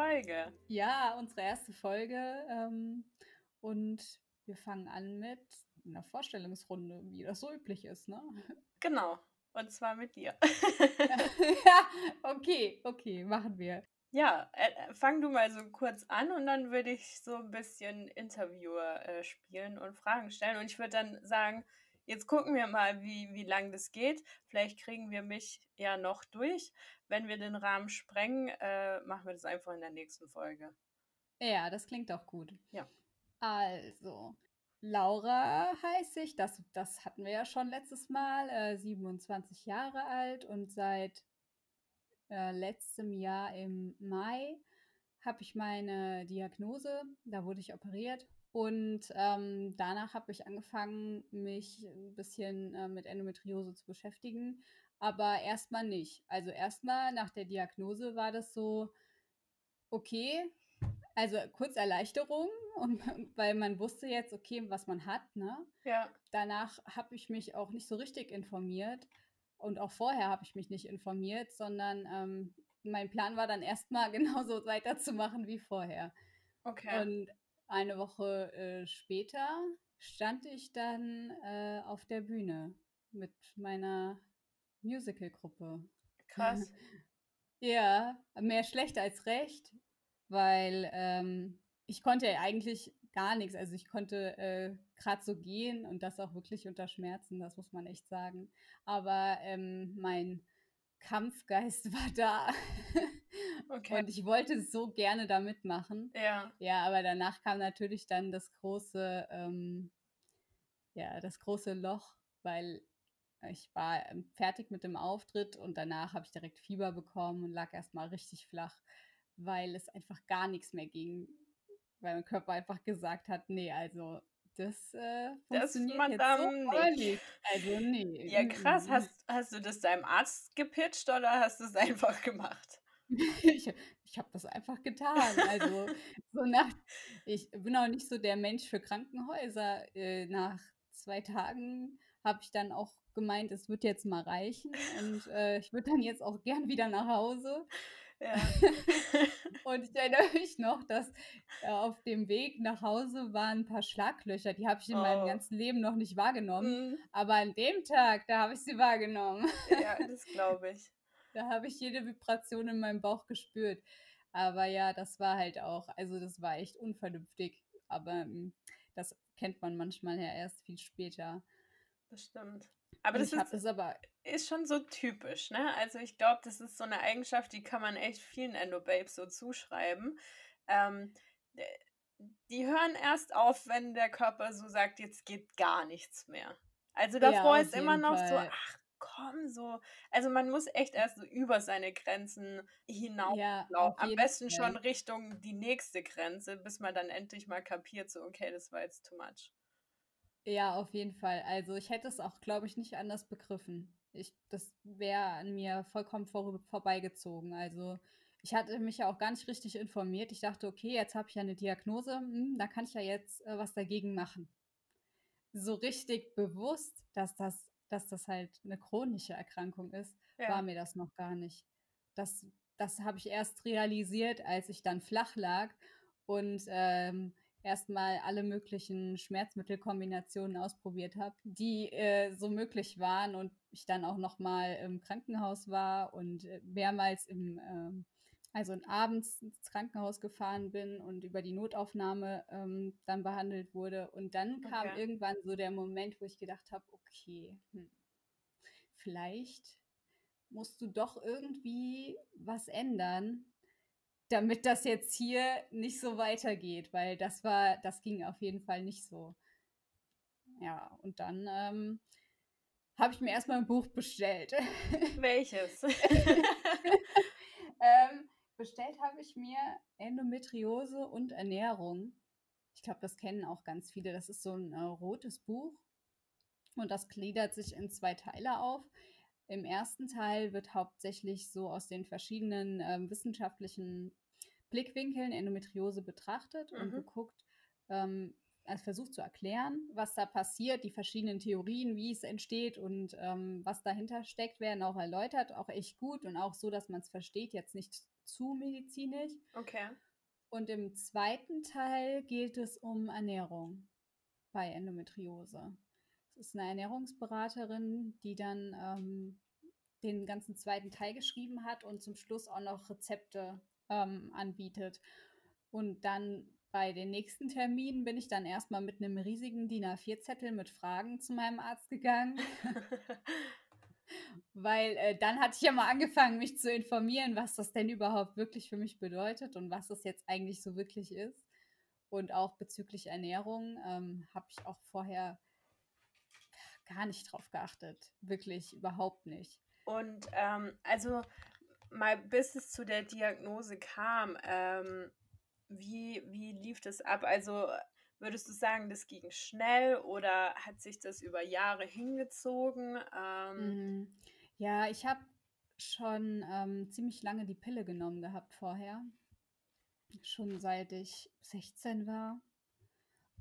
Folge. Ja, unsere erste Folge. Ähm, und wir fangen an mit einer Vorstellungsrunde, wie das so üblich ist, ne? Genau. Und zwar mit dir. ja, okay, okay, machen wir. Ja, äh, äh, fang du mal so kurz an und dann würde ich so ein bisschen Interviewer äh, spielen und Fragen stellen. Und ich würde dann sagen, jetzt gucken wir mal, wie, wie lang das geht. Vielleicht kriegen wir mich ja noch durch. Wenn wir den Rahmen sprengen, äh, machen wir das einfach in der nächsten Folge. Ja, das klingt auch gut. Ja. Also, Laura heiße ich, das, das hatten wir ja schon letztes Mal, äh, 27 Jahre alt und seit äh, letztem Jahr im Mai habe ich meine Diagnose, da wurde ich operiert und ähm, danach habe ich angefangen, mich ein bisschen äh, mit Endometriose zu beschäftigen, aber erstmal nicht. Also erstmal nach der Diagnose war das so, okay, also kurz Erleichterung, und, weil man wusste jetzt, okay, was man hat. Ne? Ja. Danach habe ich mich auch nicht so richtig informiert. Und auch vorher habe ich mich nicht informiert, sondern ähm, mein Plan war dann erstmal genauso weiterzumachen wie vorher. Okay. Und eine Woche äh, später stand ich dann äh, auf der Bühne mit meiner Musical-Gruppe. Krass. ja, mehr schlecht als recht, weil ähm, ich konnte ja eigentlich gar nichts. Also ich konnte äh, gerade so gehen und das auch wirklich unter Schmerzen, das muss man echt sagen. Aber ähm, mein Kampfgeist war da. Okay. Und ich wollte so gerne da mitmachen. Ja. Ja, aber danach kam natürlich dann das große, ähm, ja, das große Loch, weil ich war ähm, fertig mit dem Auftritt und danach habe ich direkt Fieber bekommen und lag erstmal richtig flach, weil es einfach gar nichts mehr ging weil mein Körper einfach gesagt hat, nee, also das äh, funktioniert das jetzt so nicht. Also nee. Ja, krass. Hast, hast du das deinem Arzt gepitcht oder hast du es einfach gemacht? ich ich habe das einfach getan. Also so nach, ich bin auch nicht so der Mensch für Krankenhäuser. Äh, nach zwei Tagen habe ich dann auch gemeint, es wird jetzt mal reichen und äh, ich würde dann jetzt auch gern wieder nach Hause. Ja. und ich erinnere mich noch, dass äh, auf dem Weg nach Hause waren ein paar Schlaglöcher. Die habe ich in oh. meinem ganzen Leben noch nicht wahrgenommen. Mhm. Aber an dem Tag, da habe ich sie wahrgenommen. Ja, das glaube ich. da habe ich jede Vibration in meinem Bauch gespürt. Aber ja, das war halt auch, also das war echt unvernünftig. Aber ähm, das kennt man manchmal ja erst viel später. Das stimmt. Aber das, ist, das aber ist schon so typisch, ne? Also ich glaube, das ist so eine Eigenschaft, die kann man echt vielen Endo-Babes so zuschreiben. Ähm, die hören erst auf, wenn der Körper so sagt, jetzt geht gar nichts mehr. Also davor ja, ist immer noch Fall. so, ach komm, so. Also man muss echt erst so über seine Grenzen hinauslaufen. Ja, Am besten Fall. schon Richtung die nächste Grenze, bis man dann endlich mal kapiert, so, okay, das war jetzt too much. Ja, auf jeden Fall. Also ich hätte es auch, glaube ich, nicht anders begriffen. Ich, das wäre an mir vollkommen vor, vorbeigezogen. Also ich hatte mich ja auch gar nicht richtig informiert. Ich dachte, okay, jetzt habe ich ja eine Diagnose, hm, da kann ich ja jetzt äh, was dagegen machen. So richtig bewusst, dass das, dass das halt eine chronische Erkrankung ist, ja. war mir das noch gar nicht. Das, das habe ich erst realisiert, als ich dann flach lag und ähm, erstmal alle möglichen Schmerzmittelkombinationen ausprobiert habe, die äh, so möglich waren und ich dann auch noch mal im Krankenhaus war und äh, mehrmals im äh, also abends ins Krankenhaus gefahren bin und über die Notaufnahme ähm, dann behandelt wurde. Und dann kam okay. irgendwann so der Moment, wo ich gedacht habe, okay, hm, vielleicht musst du doch irgendwie was ändern, damit das jetzt hier nicht so weitergeht, weil das war, das ging auf jeden Fall nicht so. Ja, und dann ähm, habe ich mir erstmal ein Buch bestellt. Welches? ähm, bestellt habe ich mir Endometriose und Ernährung. Ich glaube, das kennen auch ganz viele. Das ist so ein äh, rotes Buch und das gliedert sich in zwei Teile auf. Im ersten Teil wird hauptsächlich so aus den verschiedenen äh, wissenschaftlichen Blickwinkeln Endometriose betrachtet mhm. und geguckt, ähm, als Versuch zu erklären, was da passiert, die verschiedenen Theorien, wie es entsteht und ähm, was dahinter steckt, werden auch erläutert, auch echt gut und auch so, dass man es versteht, jetzt nicht zu medizinisch. Okay. Und im zweiten Teil geht es um Ernährung bei Endometriose. Es ist eine Ernährungsberaterin, die dann ähm, den ganzen zweiten Teil geschrieben hat und zum Schluss auch noch Rezepte ähm, anbietet. Und dann bei den nächsten Terminen bin ich dann erstmal mit einem riesigen DIN A4-Zettel mit Fragen zu meinem Arzt gegangen. Weil äh, dann hatte ich ja mal angefangen, mich zu informieren, was das denn überhaupt wirklich für mich bedeutet und was das jetzt eigentlich so wirklich ist. Und auch bezüglich Ernährung ähm, habe ich auch vorher gar nicht drauf geachtet. Wirklich überhaupt nicht. Und ähm, also mal bis es zu der Diagnose kam, ähm, wie, wie lief das ab? Also würdest du sagen, das ging schnell oder hat sich das über Jahre hingezogen? Ähm, mhm. ja, ich habe schon ähm, ziemlich lange die Pille genommen gehabt vorher. Schon seit ich 16 war.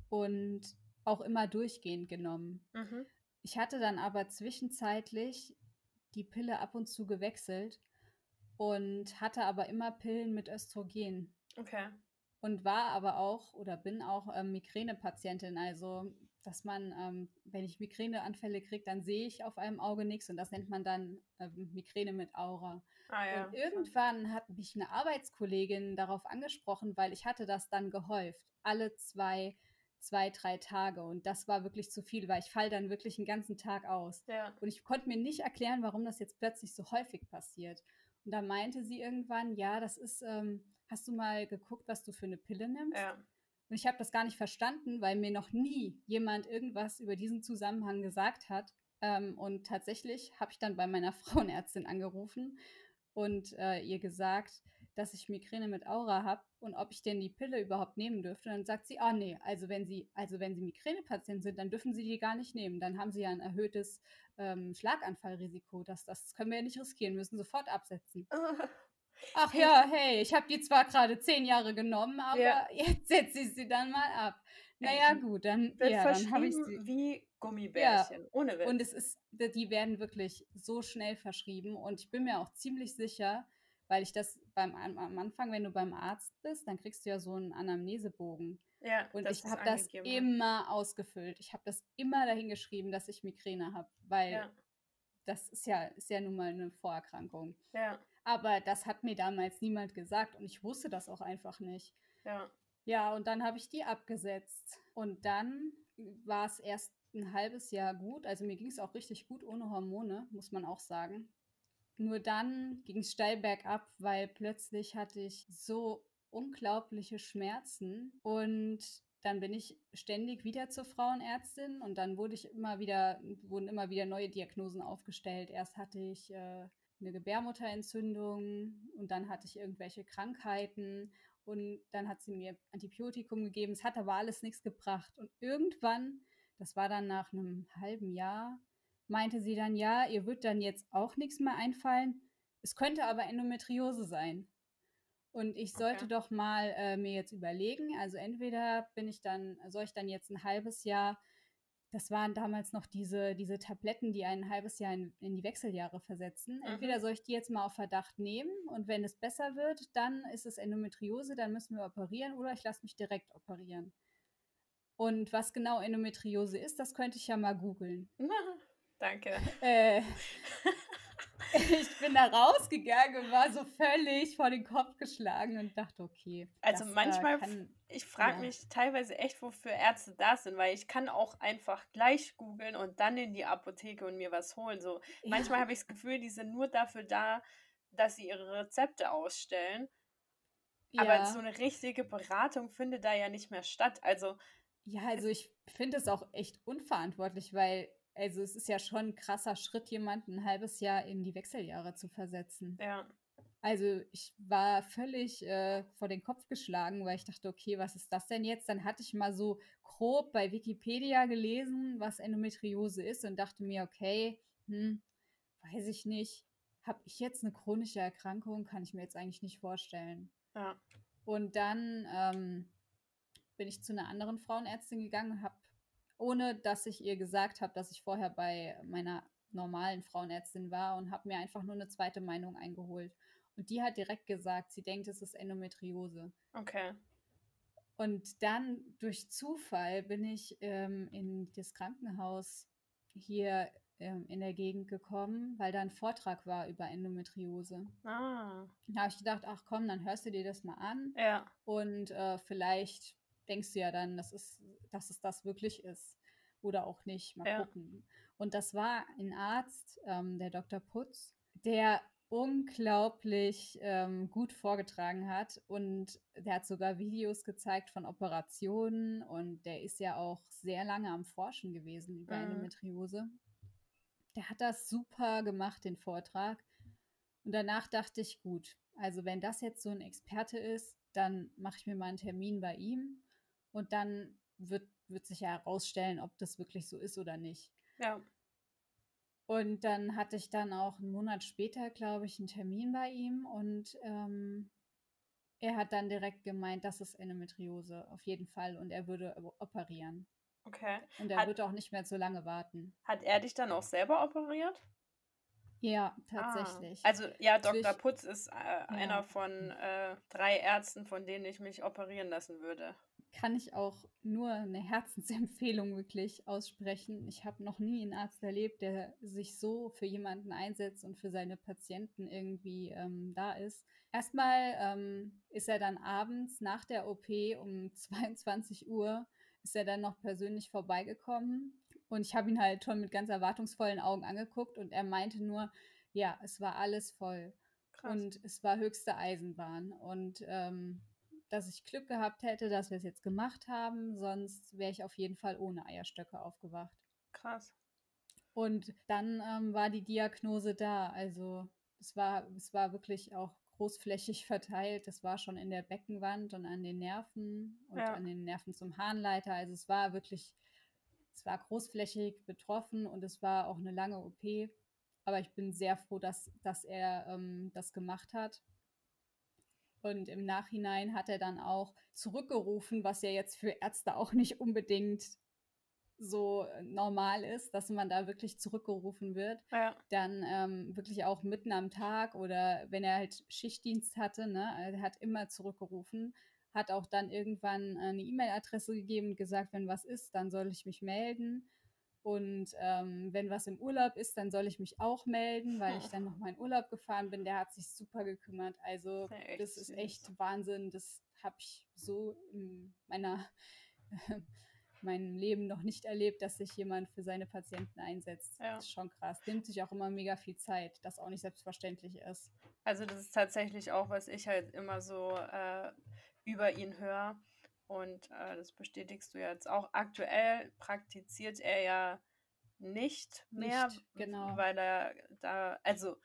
Und auch immer durchgehend genommen. Mhm. Ich hatte dann aber zwischenzeitlich die Pille ab und zu gewechselt und hatte aber immer Pillen mit Östrogen. Okay. Und war aber auch oder bin auch ähm, Migränepatientin. Also, dass man, ähm, wenn ich Migräneanfälle kriege, dann sehe ich auf einem Auge nichts und das nennt man dann ähm, Migräne mit Aura. Ah, ja. Und irgendwann hat mich eine Arbeitskollegin darauf angesprochen, weil ich hatte das dann gehäuft. Alle zwei zwei, drei Tage. Und das war wirklich zu viel, weil ich falle dann wirklich einen ganzen Tag aus. Ja. Und ich konnte mir nicht erklären, warum das jetzt plötzlich so häufig passiert. Und da meinte sie irgendwann, ja, das ist, ähm, hast du mal geguckt, was du für eine Pille nimmst? Ja. Und ich habe das gar nicht verstanden, weil mir noch nie jemand irgendwas über diesen Zusammenhang gesagt hat. Ähm, und tatsächlich habe ich dann bei meiner Frauenärztin angerufen und äh, ihr gesagt, dass ich Migräne mit Aura habe und ob ich denn die Pille überhaupt nehmen dürfte. Und dann sagt sie, ah nee, also wenn Sie, also wenn Sie Migränepatient sind, dann dürfen Sie die gar nicht nehmen. Dann haben Sie ja ein erhöhtes ähm, Schlaganfallrisiko. Das, das können wir ja nicht riskieren, müssen sofort absetzen. Ach ja, hey, ich habe die zwar gerade zehn Jahre genommen, aber ja. jetzt setze ich sie dann mal ab. Naja, gut, dann, wird ja, dann habe ich sie. Wie Gummibärchen, ja. ohne Witz. Und es ist, die werden wirklich so schnell verschrieben und ich bin mir auch ziemlich sicher, weil ich das beim am Anfang, wenn du beim Arzt bist, dann kriegst du ja so einen Anamnesebogen. Ja, und ich habe das immer ausgefüllt. Ich habe das immer dahin geschrieben, dass ich Migräne habe, weil ja. das ist ja, ist ja nun mal eine Vorerkrankung. Ja. Aber das hat mir damals niemand gesagt und ich wusste das auch einfach nicht. Ja. Ja, und dann habe ich die abgesetzt. Und dann war es erst ein halbes Jahr gut. Also mir ging es auch richtig gut ohne Hormone, muss man auch sagen. Nur dann ging es steil bergab, weil plötzlich hatte ich so unglaubliche Schmerzen und dann bin ich ständig wieder zur Frauenärztin und dann wurde ich immer wieder, wurden immer wieder neue Diagnosen aufgestellt. Erst hatte ich äh, eine Gebärmutterentzündung und dann hatte ich irgendwelche Krankheiten und dann hat sie mir Antibiotikum gegeben. Es hat aber alles nichts gebracht. Und irgendwann, das war dann nach einem halben Jahr, meinte sie dann, ja, ihr wird dann jetzt auch nichts mehr einfallen. Es könnte aber Endometriose sein. Und ich sollte okay. doch mal äh, mir jetzt überlegen, also entweder bin ich dann, soll ich dann jetzt ein halbes Jahr, das waren damals noch diese, diese Tabletten, die ein halbes Jahr in, in die Wechseljahre versetzen. Mhm. Entweder soll ich die jetzt mal auf Verdacht nehmen und wenn es besser wird, dann ist es Endometriose, dann müssen wir operieren oder ich lasse mich direkt operieren. Und was genau Endometriose ist, das könnte ich ja mal googeln. Danke. Äh, ich bin da rausgegangen und war so völlig vor den Kopf geschlagen und dachte, okay. Also äh, manchmal, kann, ich frage ja. mich teilweise echt, wofür Ärzte da sind, weil ich kann auch einfach gleich googeln und dann in die Apotheke und mir was holen. So ja. manchmal habe ich das Gefühl, die sind nur dafür da, dass sie ihre Rezepte ausstellen. Ja. Aber so eine richtige Beratung findet da ja nicht mehr statt. Also ja, also ich finde es auch echt unverantwortlich, weil also es ist ja schon ein krasser Schritt, jemanden ein halbes Jahr in die Wechseljahre zu versetzen. Ja. Also ich war völlig äh, vor den Kopf geschlagen, weil ich dachte, okay, was ist das denn jetzt? Dann hatte ich mal so grob bei Wikipedia gelesen, was Endometriose ist und dachte mir, okay, hm, weiß ich nicht. Habe ich jetzt eine chronische Erkrankung? Kann ich mir jetzt eigentlich nicht vorstellen. Ja. Und dann ähm, bin ich zu einer anderen Frauenärztin gegangen und habe ohne dass ich ihr gesagt habe, dass ich vorher bei meiner normalen Frauenärztin war und habe mir einfach nur eine zweite Meinung eingeholt. Und die hat direkt gesagt, sie denkt, es ist Endometriose. Okay. Und dann durch Zufall bin ich ähm, in das Krankenhaus hier ähm, in der Gegend gekommen, weil da ein Vortrag war über Endometriose. Ah. Da habe ich gedacht, ach komm, dann hörst du dir das mal an. Ja. Und äh, vielleicht denkst du ja dann, dass es, dass es das wirklich ist. Oder auch nicht. Mal ja. gucken. Und das war ein Arzt, ähm, der Dr. Putz, der unglaublich ähm, gut vorgetragen hat und der hat sogar Videos gezeigt von Operationen und der ist ja auch sehr lange am Forschen gewesen über mhm. Endometriose. Der hat das super gemacht, den Vortrag. Und danach dachte ich, gut, also wenn das jetzt so ein Experte ist, dann mache ich mir mal einen Termin bei ihm und dann wird, wird sich ja herausstellen, ob das wirklich so ist oder nicht. Ja. Und dann hatte ich dann auch einen Monat später, glaube ich, einen Termin bei ihm und ähm, er hat dann direkt gemeint, das ist Endometriose, auf jeden Fall, und er würde operieren. Okay. Und er hat, wird auch nicht mehr so lange warten. Hat er dich dann auch selber operiert? Ja, tatsächlich. Ah, also ja, Dr. Also Putz ist äh, ja. einer von äh, drei Ärzten, von denen ich mich operieren lassen würde kann ich auch nur eine Herzensempfehlung wirklich aussprechen. Ich habe noch nie einen Arzt erlebt, der sich so für jemanden einsetzt und für seine Patienten irgendwie ähm, da ist. Erstmal ähm, ist er dann abends nach der OP um 22 Uhr, ist er dann noch persönlich vorbeigekommen und ich habe ihn halt schon mit ganz erwartungsvollen Augen angeguckt und er meinte nur, ja, es war alles voll. Krass. Und es war höchste Eisenbahn. Und ähm, dass ich Glück gehabt hätte, dass wir es jetzt gemacht haben. Sonst wäre ich auf jeden Fall ohne Eierstöcke aufgewacht. Krass. Und dann ähm, war die Diagnose da. Also es war, es war wirklich auch großflächig verteilt. Es war schon in der Beckenwand und an den Nerven und ja. an den Nerven zum Harnleiter. Also es war wirklich, es war großflächig betroffen und es war auch eine lange OP. Aber ich bin sehr froh, dass, dass er ähm, das gemacht hat. Und im Nachhinein hat er dann auch zurückgerufen, was ja jetzt für Ärzte auch nicht unbedingt so normal ist, dass man da wirklich zurückgerufen wird. Ja. Dann ähm, wirklich auch mitten am Tag oder wenn er halt Schichtdienst hatte, ne, er hat immer zurückgerufen, hat auch dann irgendwann eine E-Mail-Adresse gegeben und gesagt, wenn was ist, dann soll ich mich melden. Und ähm, wenn was im Urlaub ist, dann soll ich mich auch melden, weil ich dann noch mal in Urlaub gefahren bin. Der hat sich super gekümmert. Also ja, das ist echt Wahnsinn. Das habe ich so in meiner meinem Leben noch nicht erlebt, dass sich jemand für seine Patienten einsetzt. Ja. Das ist schon krass. Nimmt sich auch immer mega viel Zeit, das auch nicht selbstverständlich ist. Also das ist tatsächlich auch, was ich halt immer so äh, über ihn höre und äh, das bestätigst du jetzt auch. Aktuell praktiziert er ja nicht mehr, nicht, genau. weil er da, also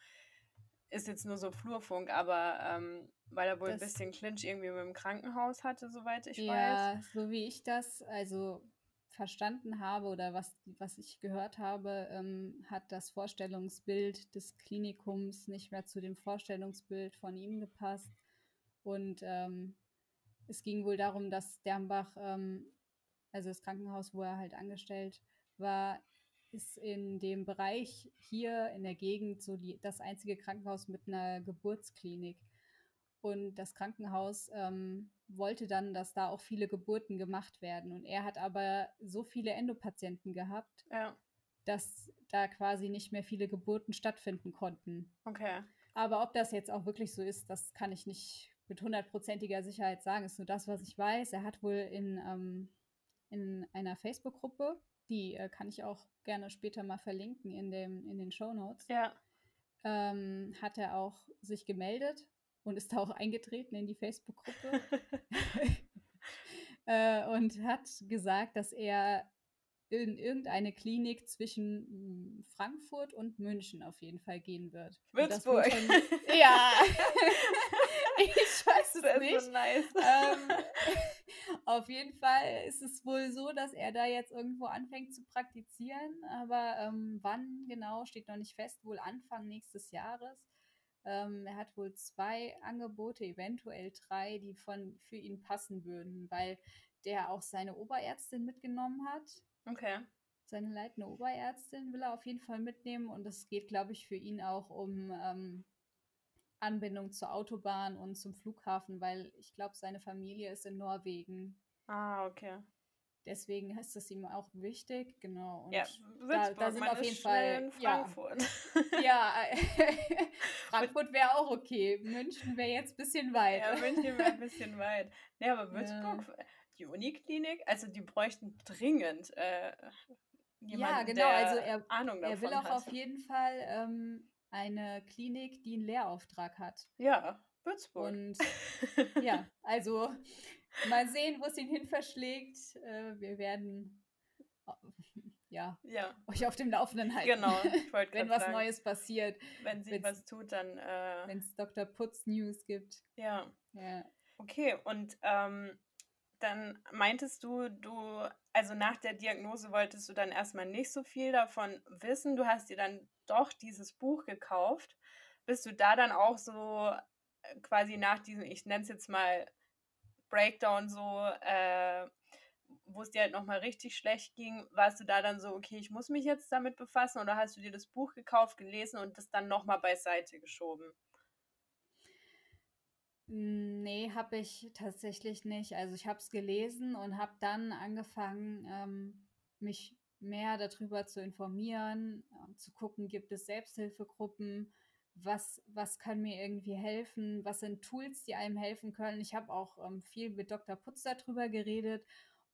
ist jetzt nur so Flurfunk, aber ähm, weil er wohl das, ein bisschen Clinch irgendwie mit dem Krankenhaus hatte, soweit ich ja, weiß. Ja, so wie ich das also verstanden habe oder was, was ich gehört habe, ähm, hat das Vorstellungsbild des Klinikums nicht mehr zu dem Vorstellungsbild von ihm gepasst. Und ähm, es ging wohl darum, dass Dernbach, ähm, also das Krankenhaus, wo er halt angestellt war, ist in dem Bereich hier in der Gegend so die, das einzige Krankenhaus mit einer Geburtsklinik. Und das Krankenhaus ähm, wollte dann, dass da auch viele Geburten gemacht werden. Und er hat aber so viele Endopatienten gehabt, ja. dass da quasi nicht mehr viele Geburten stattfinden konnten. Okay. Aber ob das jetzt auch wirklich so ist, das kann ich nicht mit hundertprozentiger Sicherheit sagen, ist nur das, was ich weiß. Er hat wohl in, ähm, in einer Facebook-Gruppe, die äh, kann ich auch gerne später mal verlinken in, dem, in den Show Notes, ja. ähm, hat er auch sich gemeldet und ist da auch eingetreten in die Facebook-Gruppe äh, und hat gesagt, dass er in irgendeine Klinik zwischen hm, Frankfurt und München auf jeden Fall gehen wird. Würzburg. Schon, ja. ich weiß es das nicht. So nice. ähm, auf jeden Fall ist es wohl so, dass er da jetzt irgendwo anfängt zu praktizieren, aber ähm, wann genau steht noch nicht fest, wohl Anfang nächstes Jahres. Ähm, er hat wohl zwei Angebote, eventuell drei, die von für ihn passen würden, weil der auch seine Oberärztin mitgenommen hat. Okay. Seine leitende Oberärztin will er auf jeden Fall mitnehmen und es geht, glaube ich, für ihn auch um ähm, Anbindung zur Autobahn und zum Flughafen, weil ich glaube, seine Familie ist in Norwegen. Ah, okay. Deswegen ist es ihm auch wichtig, genau. Und ja, da, da sind auf jeden Fall Frankfurt. Ja, ja Frankfurt wäre auch okay. München wäre jetzt ein bisschen weit. Ja, München wäre ein bisschen weit. Nee, aber Würzburg, ja. Die Uniklinik, also die bräuchten dringend äh, jemanden, ja, genau. also er, Ahnung davon er will auch hat. auf jeden Fall ähm, eine Klinik, die einen Lehrauftrag hat. Ja, Würzburg. Und ja, also mal sehen, wo es ihn hin verschlägt. Äh, wir werden ja, ja, euch auf dem Laufenden halten. Genau, wenn was sagen. Neues passiert. Wenn sie was tut, dann. Äh, wenn es Dr. Putz News gibt. Ja. ja. Okay, und ähm, dann meintest du, du, also nach der Diagnose wolltest du dann erstmal nicht so viel davon wissen. Du hast dir dann doch dieses Buch gekauft. Bist du da dann auch so äh, quasi nach diesem, ich nenne es jetzt mal Breakdown so, äh, wo es dir halt nochmal richtig schlecht ging, warst du da dann so, okay, ich muss mich jetzt damit befassen oder hast du dir das Buch gekauft, gelesen und das dann nochmal beiseite geschoben? Nee, habe ich tatsächlich nicht. Also ich habe es gelesen und habe dann angefangen, ähm, mich mehr darüber zu informieren, äh, zu gucken, gibt es Selbsthilfegruppen, was, was kann mir irgendwie helfen, was sind Tools, die einem helfen können. Ich habe auch ähm, viel mit Dr. Putz darüber geredet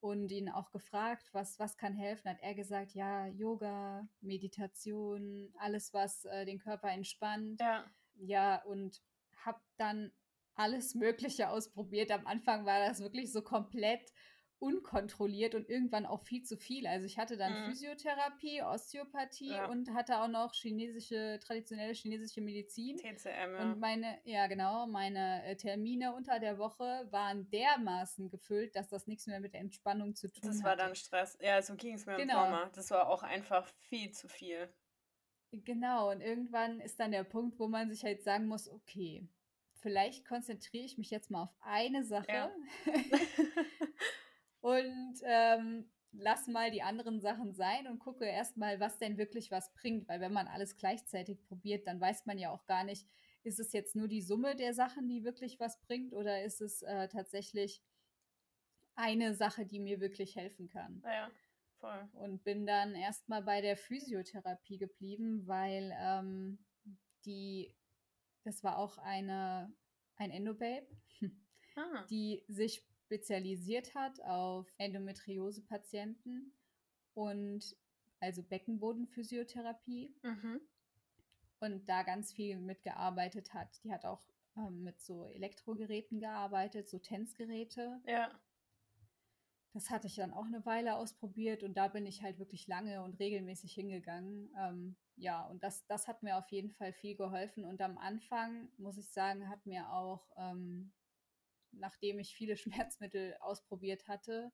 und ihn auch gefragt, was, was kann helfen. Hat er gesagt, ja, Yoga, Meditation, alles, was äh, den Körper entspannt. Ja. Ja, und habe dann alles Mögliche ausprobiert. Am Anfang war das wirklich so komplett unkontrolliert und irgendwann auch viel zu viel. Also ich hatte dann mhm. Physiotherapie, Osteopathie ja. und hatte auch noch chinesische, traditionelle chinesische Medizin. TCM, ja. Und meine, ja genau, meine äh, Termine unter der Woche waren dermaßen gefüllt, dass das nichts mehr mit der Entspannung zu tun hat. Das war dann Stress. Ja, so ging es mir genau. im Sommer. Das war auch einfach viel zu viel. Genau, und irgendwann ist dann der Punkt, wo man sich halt sagen muss, okay, vielleicht konzentriere ich mich jetzt mal auf eine Sache. Ja. und ähm, lass mal die anderen Sachen sein und gucke erstmal, was denn wirklich was bringt. Weil wenn man alles gleichzeitig probiert, dann weiß man ja auch gar nicht, ist es jetzt nur die Summe der Sachen, die wirklich was bringt, oder ist es äh, tatsächlich eine Sache, die mir wirklich helfen kann. Ja, voll. Und bin dann erstmal bei der Physiotherapie geblieben, weil ähm, die, das war auch eine, ein Endobabe, ah. die sich spezialisiert hat auf Endometriose-Patienten und also Beckenbodenphysiotherapie mhm. und da ganz viel mitgearbeitet hat. Die hat auch ähm, mit so Elektrogeräten gearbeitet, so Tänzgeräte. Ja. Das hatte ich dann auch eine Weile ausprobiert und da bin ich halt wirklich lange und regelmäßig hingegangen. Ähm, ja, und das, das hat mir auf jeden Fall viel geholfen. Und am Anfang, muss ich sagen, hat mir auch ähm, nachdem ich viele Schmerzmittel ausprobiert hatte,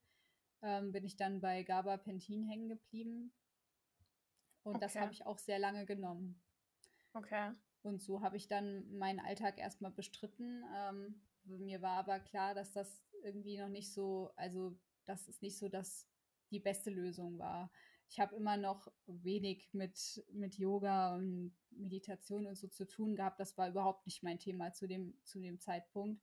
ähm, bin ich dann bei Gabapentin hängen geblieben. Und okay. das habe ich auch sehr lange genommen. Okay. Und so habe ich dann meinen Alltag erstmal bestritten. Ähm, mir war aber klar, dass das irgendwie noch nicht so, also dass es nicht so dass die beste Lösung war. Ich habe immer noch wenig mit, mit Yoga und Meditation und so zu tun gehabt. Das war überhaupt nicht mein Thema zu dem, zu dem Zeitpunkt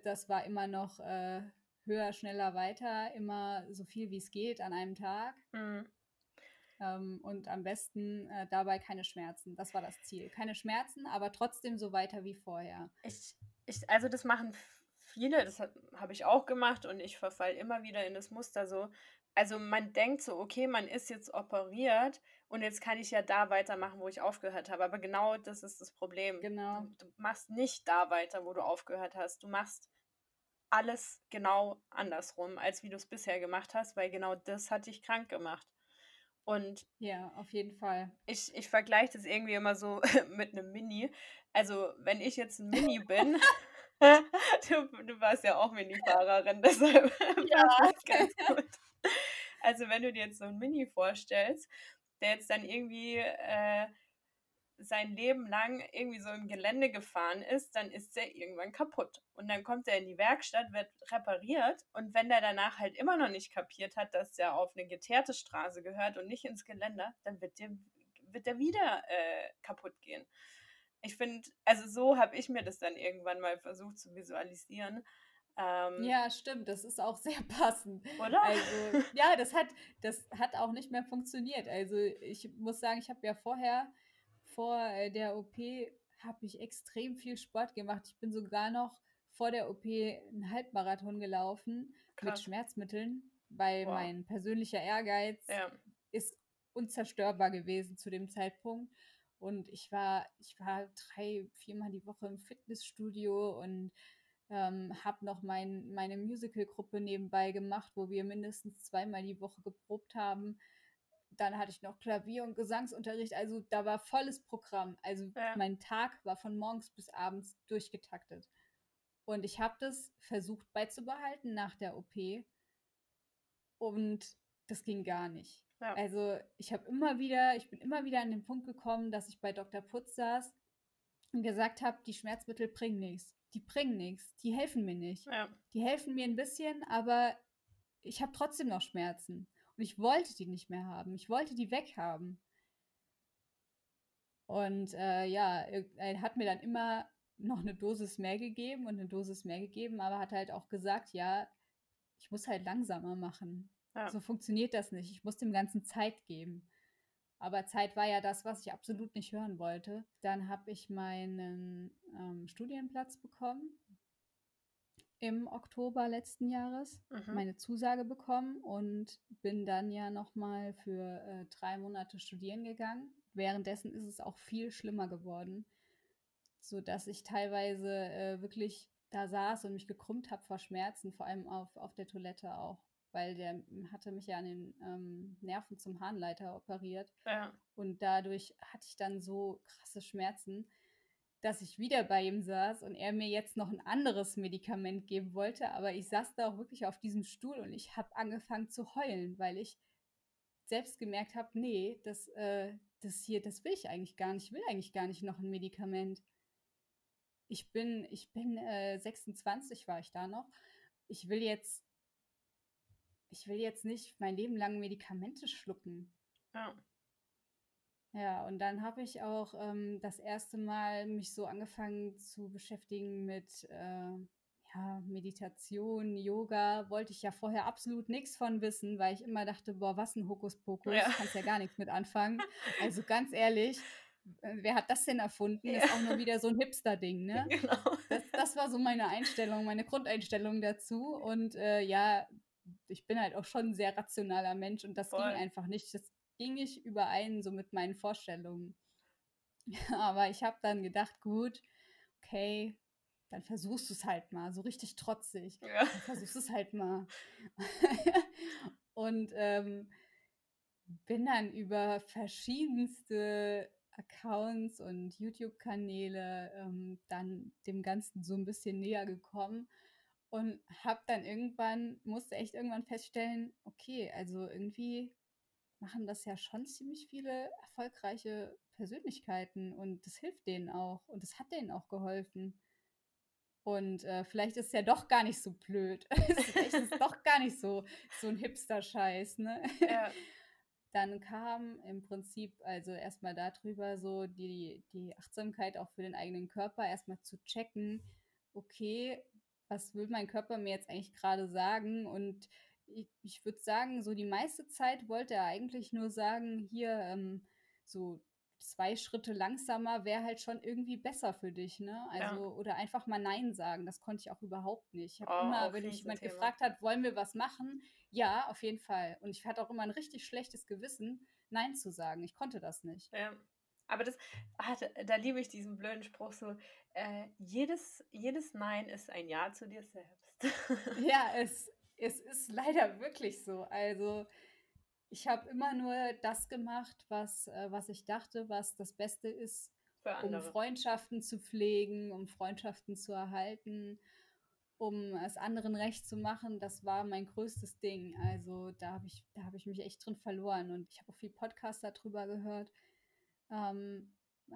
das war immer noch äh, höher, schneller, weiter, immer so viel wie es geht an einem Tag. Mhm. Ähm, und am besten äh, dabei keine Schmerzen. Das war das Ziel. Keine Schmerzen, aber trotzdem so weiter wie vorher. Ich, ich, also das machen viele, das habe ich auch gemacht und ich verfall immer wieder in das Muster so. Also man denkt so, okay, man ist jetzt operiert und jetzt kann ich ja da weitermachen, wo ich aufgehört habe. Aber genau das ist das Problem. Genau. Du, du machst nicht da weiter, wo du aufgehört hast. Du machst alles genau andersrum, als wie du es bisher gemacht hast, weil genau das hat dich krank gemacht. Und ja, auf jeden Fall. Ich, ich vergleiche das irgendwie immer so mit einem Mini. Also, wenn ich jetzt ein Mini bin, du, du warst ja auch Mini-Fahrerin, deshalb ja. das ganz gut. Also, wenn du dir jetzt so ein Mini vorstellst, der jetzt dann irgendwie äh, sein Leben lang irgendwie so im Gelände gefahren ist, dann ist der irgendwann kaputt. Und dann kommt er in die Werkstatt, wird repariert und wenn der danach halt immer noch nicht kapiert hat, dass der auf eine geteerte Straße gehört und nicht ins Geländer, dann wird der, wird der wieder äh, kaputt gehen. Ich finde, also so habe ich mir das dann irgendwann mal versucht zu visualisieren. Ähm, ja, stimmt, das ist auch sehr passend. Oder? Also, ja, das hat, das hat auch nicht mehr funktioniert. Also ich muss sagen, ich habe ja vorher, vor äh, der OP, habe ich extrem viel Sport gemacht. Ich bin sogar noch vor der OP einen Halbmarathon gelaufen Krass. mit Schmerzmitteln, weil wow. mein persönlicher Ehrgeiz ja. ist unzerstörbar gewesen zu dem Zeitpunkt. Und ich war, ich war drei, viermal die Woche im Fitnessstudio und ähm, habe noch mein, meine Musical-Gruppe nebenbei gemacht, wo wir mindestens zweimal die Woche geprobt haben. Dann hatte ich noch Klavier- und Gesangsunterricht. Also da war volles Programm. Also ja. mein Tag war von morgens bis abends durchgetaktet. Und ich habe das versucht beizubehalten nach der OP. Und das ging gar nicht. Ja. Also ich habe immer wieder, ich bin immer wieder an den Punkt gekommen, dass ich bei Dr. Putz saß und gesagt habe, die Schmerzmittel bringen nichts. Die bringen nichts. Die helfen mir nicht. Ja. Die helfen mir ein bisschen, aber ich habe trotzdem noch Schmerzen. Und ich wollte die nicht mehr haben. Ich wollte die weghaben. Und äh, ja, er hat mir dann immer noch eine Dosis mehr gegeben und eine Dosis mehr gegeben, aber hat halt auch gesagt, ja, ich muss halt langsamer machen. Ja. So funktioniert das nicht. Ich muss dem Ganzen Zeit geben. Aber Zeit war ja das, was ich absolut nicht hören wollte. Dann habe ich meinen ähm, Studienplatz bekommen im Oktober letzten Jahres, mhm. meine Zusage bekommen und bin dann ja nochmal für äh, drei Monate studieren gegangen. Währenddessen ist es auch viel schlimmer geworden, sodass ich teilweise äh, wirklich da saß und mich gekrümmt habe vor Schmerzen, vor allem auf, auf der Toilette auch weil der hatte mich ja an den ähm, Nerven zum Harnleiter operiert. Ja. Und dadurch hatte ich dann so krasse Schmerzen, dass ich wieder bei ihm saß und er mir jetzt noch ein anderes Medikament geben wollte. Aber ich saß da auch wirklich auf diesem Stuhl und ich habe angefangen zu heulen, weil ich selbst gemerkt habe, nee, das, äh, das hier, das will ich eigentlich gar nicht. Ich will eigentlich gar nicht noch ein Medikament. Ich bin, ich bin äh, 26 war ich da noch. Ich will jetzt ich will jetzt nicht mein Leben lang Medikamente schlucken. Ja. Ja, und dann habe ich auch ähm, das erste Mal mich so angefangen zu beschäftigen mit äh, ja, Meditation, Yoga. Wollte ich ja vorher absolut nichts von wissen, weil ich immer dachte, boah, was ein Hokuspokus, ja. kannst ja gar nichts mit anfangen. Also ganz ehrlich, äh, wer hat das denn erfunden? Ja. Ist auch nur wieder so ein Hipster-Ding, ne? Genau. Das, das, war so meine Einstellung, meine Grundeinstellung dazu. Und äh, ja, ich bin halt auch schon ein sehr rationaler Mensch und das Voll. ging einfach nicht. Das ging nicht überein so mit meinen Vorstellungen. Aber ich habe dann gedacht, gut, okay, dann versuchst du es halt mal, so richtig trotzig. Ja. Dann versuchst es halt mal. und ähm, bin dann über verschiedenste Accounts und YouTube-Kanäle ähm, dann dem Ganzen so ein bisschen näher gekommen und habe dann irgendwann, musste echt irgendwann feststellen, okay, also irgendwie machen das ja schon ziemlich viele erfolgreiche Persönlichkeiten und das hilft denen auch und das hat denen auch geholfen. Und äh, vielleicht ist es ja doch gar nicht so blöd. vielleicht ist es doch gar nicht so, so ein Hipster-Scheiß, ne? Ja. Dann kam im Prinzip also erstmal darüber so die, die Achtsamkeit auch für den eigenen Körper, erstmal zu checken, okay, was will mein Körper mir jetzt eigentlich gerade sagen? Und ich, ich würde sagen, so die meiste Zeit wollte er eigentlich nur sagen, hier ähm, so zwei Schritte langsamer wäre halt schon irgendwie besser für dich, ne? Also, ja. oder einfach mal Nein sagen. Das konnte ich auch überhaupt nicht. Ich habe oh, immer, wenn mich jemand Thema. gefragt hat, wollen wir was machen? Ja, auf jeden Fall. Und ich hatte auch immer ein richtig schlechtes Gewissen, Nein zu sagen. Ich konnte das nicht. Ja. Aber das, ah, da, da, liebe ich diesen blöden Spruch so, äh, jedes, jedes Nein ist ein Ja zu dir selbst. ja, es, es ist leider wirklich so. Also ich habe immer nur das gemacht, was, äh, was ich dachte, was das Beste ist, um Freundschaften zu pflegen, um Freundschaften zu erhalten, um es anderen recht zu machen. Das war mein größtes Ding. Also da habe ich, da ich mich echt drin verloren. Und ich habe auch viel Podcast darüber gehört ähm,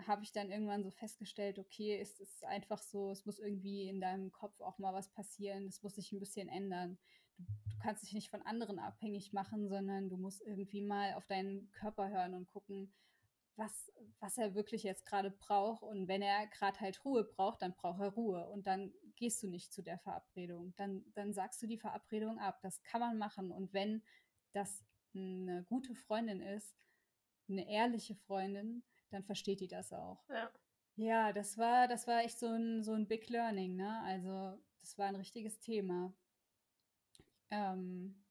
habe ich dann irgendwann so festgestellt, okay, es ist einfach so, es muss irgendwie in deinem Kopf auch mal was passieren, es muss sich ein bisschen ändern. Du, du, kannst dich nicht von anderen abhängig machen, sondern du musst irgendwie mal auf deinen Körper hören und gucken, was, was er wirklich jetzt gerade braucht. Und wenn er gerade halt Ruhe braucht, dann braucht er Ruhe. Und dann gehst du nicht zu der Verabredung. Dann, dann sagst du die Verabredung ab. Das kann man machen. Und wenn das eine gute Freundin ist, eine ehrliche Freundin, dann versteht die das auch. Ja. Ja, das war, das war echt so ein, so ein Big Learning, ne? Also, das war ein richtiges Thema. Ähm,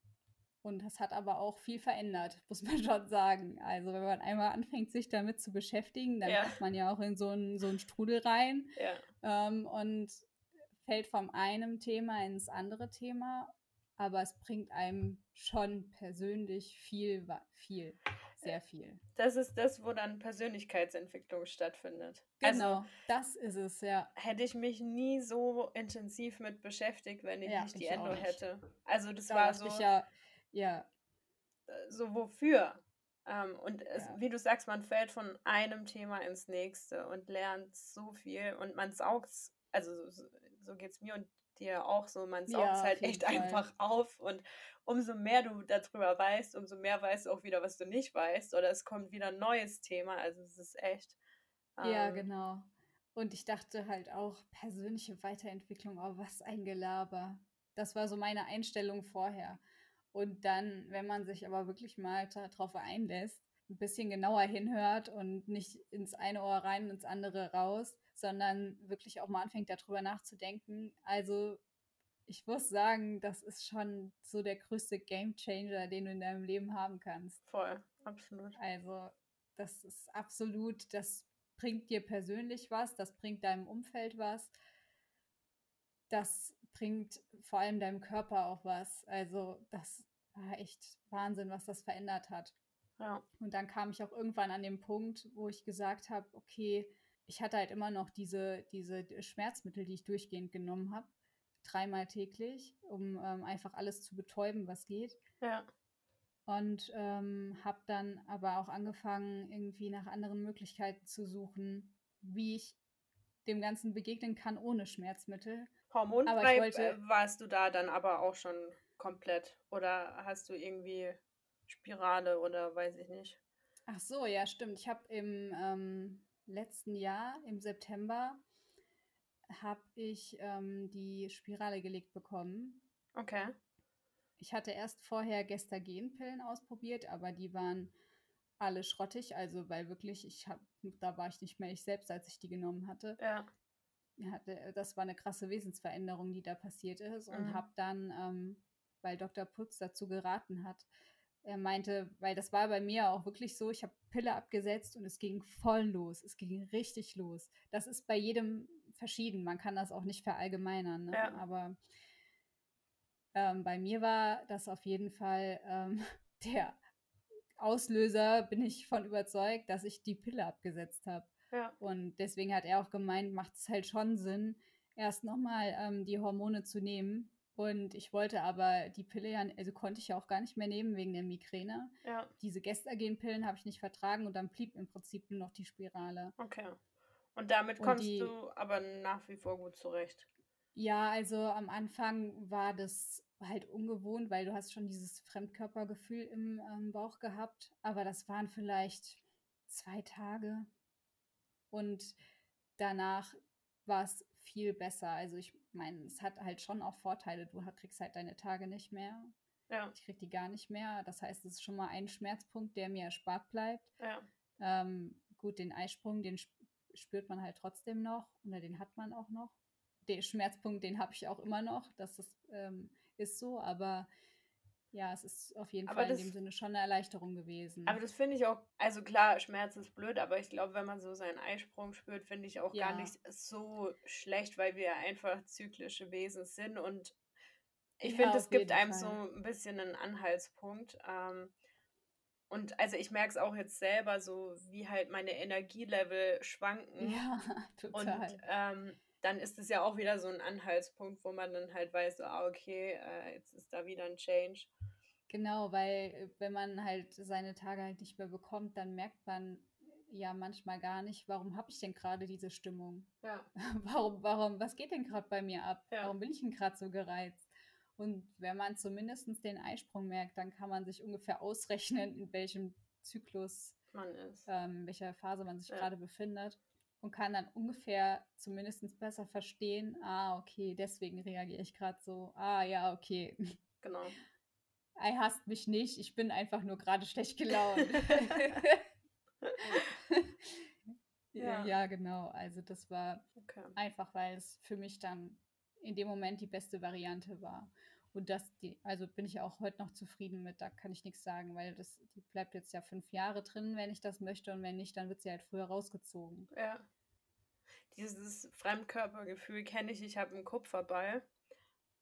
und das hat aber auch viel verändert, muss man schon sagen. Also, wenn man einmal anfängt, sich damit zu beschäftigen, dann ja. kommt man ja auch in so einen, so einen Strudel rein ja. ähm, und fällt vom einen Thema ins andere Thema. Aber es bringt einem schon persönlich viel, viel sehr viel. Das ist das, wo dann Persönlichkeitsentwicklung stattfindet. Also genau, also, das ist es, ja. Hätte ich mich nie so intensiv mit beschäftigt, wenn ich ja, nicht die Endo hätte. Also das da war so. Ich ja, ja. Äh, so wofür? Ähm, und es, ja. wie du sagst, man fällt von einem Thema ins nächste und lernt so viel und man saugt also so, so geht es mir und dir auch so, man saugt es ja, halt echt Fall. einfach auf und umso mehr du darüber weißt, umso mehr weißt du auch wieder, was du nicht weißt oder es kommt wieder ein neues Thema, also es ist echt. Ähm, ja, genau. Und ich dachte halt auch, persönliche Weiterentwicklung, oh, was ein Gelaber. Das war so meine Einstellung vorher. Und dann, wenn man sich aber wirklich mal darauf einlässt, ein bisschen genauer hinhört und nicht ins eine Ohr rein und ins andere raus, sondern wirklich auch mal anfängt, darüber nachzudenken. Also ich muss sagen, das ist schon so der größte Game Changer, den du in deinem Leben haben kannst. Voll, absolut. Also das ist absolut, das bringt dir persönlich was, das bringt deinem Umfeld was, das bringt vor allem deinem Körper auch was. Also das war echt Wahnsinn, was das verändert hat. Ja. Und dann kam ich auch irgendwann an den Punkt, wo ich gesagt habe, okay, ich hatte halt immer noch diese, diese Schmerzmittel, die ich durchgehend genommen habe, dreimal täglich, um ähm, einfach alles zu betäuben, was geht. Ja. Und ähm, habe dann aber auch angefangen, irgendwie nach anderen Möglichkeiten zu suchen, wie ich dem Ganzen begegnen kann ohne Schmerzmittel. Hormonfrei wollte, äh, warst du da dann aber auch schon komplett? Oder hast du irgendwie Spirale oder weiß ich nicht? Ach so, ja, stimmt. Ich habe im ähm, letzten Jahr, im September, habe ich ähm, die Spirale gelegt bekommen. Okay. Ich hatte erst vorher Gestagenpillen ausprobiert, aber die waren alle schrottig, also weil wirklich, ich hab, da war ich nicht mehr ich selbst, als ich die genommen hatte. Ja. Hatte, das war eine krasse Wesensveränderung, die da passiert ist und mhm. habe dann, ähm, weil Dr. Putz dazu geraten hat, er meinte, weil das war bei mir auch wirklich so, ich habe Pille abgesetzt und es ging voll los. Es ging richtig los. Das ist bei jedem verschieden. Man kann das auch nicht verallgemeinern. Ne? Ja. Aber ähm, bei mir war das auf jeden Fall ähm, der Auslöser, bin ich von überzeugt, dass ich die Pille abgesetzt habe. Ja. Und deswegen hat er auch gemeint, macht es halt schon Sinn, erst nochmal ähm, die Hormone zu nehmen. Und ich wollte aber die Pille ja, also konnte ich ja auch gar nicht mehr nehmen wegen der Migräne. Ja. Diese Gestagen-Pillen habe ich nicht vertragen und dann blieb im Prinzip nur noch die Spirale. Okay. Und damit kommst und die, du aber nach wie vor gut zurecht. Ja, also am Anfang war das halt ungewohnt, weil du hast schon dieses Fremdkörpergefühl im ähm, Bauch gehabt, aber das waren vielleicht zwei Tage und danach war es viel besser. Also ich meine, es hat halt schon auch Vorteile. Du kriegst halt deine Tage nicht mehr. Ja. Ich krieg die gar nicht mehr. Das heißt, es ist schon mal ein Schmerzpunkt, der mir erspart bleibt. Ja. Ähm, gut, den Eisprung, den spürt man halt trotzdem noch oder den hat man auch noch. Den Schmerzpunkt, den habe ich auch immer noch. Das ist, ähm, ist so, aber ja, es ist auf jeden aber Fall das, in dem Sinne schon eine Erleichterung gewesen. Aber das finde ich auch, also klar, Schmerz ist blöd, aber ich glaube, wenn man so seinen Eisprung spürt, finde ich auch ja. gar nicht so schlecht, weil wir einfach zyklische Wesen sind und ich ja, finde, es gibt einem Fall. so ein bisschen einen Anhaltspunkt. Ähm, und also ich merke es auch jetzt selber so, wie halt meine Energielevel schwanken. Ja, total. Und ähm, dann ist es ja auch wieder so ein Anhaltspunkt, wo man dann halt weiß, so, ah, okay, äh, jetzt ist da wieder ein Change. Genau, weil äh, wenn man halt seine Tage halt nicht mehr bekommt, dann merkt man ja manchmal gar nicht, warum habe ich denn gerade diese Stimmung? Ja. warum, warum, was geht denn gerade bei mir ab? Ja. Warum bin ich denn gerade so gereizt? Und wenn man zumindest den Eisprung merkt, dann kann man sich ungefähr ausrechnen, in welchem Zyklus man ist. Ähm, in welcher Phase man sich ja. gerade befindet und kann dann ungefähr zumindest besser verstehen, ah, okay, deswegen reagiere ich gerade so. Ah, ja, okay. Genau. Er hasst mich nicht, ich bin einfach nur gerade schlecht gelaunt. ja. ja, genau. Also das war okay. einfach, weil es für mich dann in dem Moment die beste Variante war. Und das, die, also bin ich auch heute noch zufrieden mit, da kann ich nichts sagen, weil das, die bleibt jetzt ja fünf Jahre drin, wenn ich das möchte, und wenn nicht, dann wird sie halt früher rausgezogen. Ja. Dieses Fremdkörpergefühl kenne ich, ich habe einen Kupferball.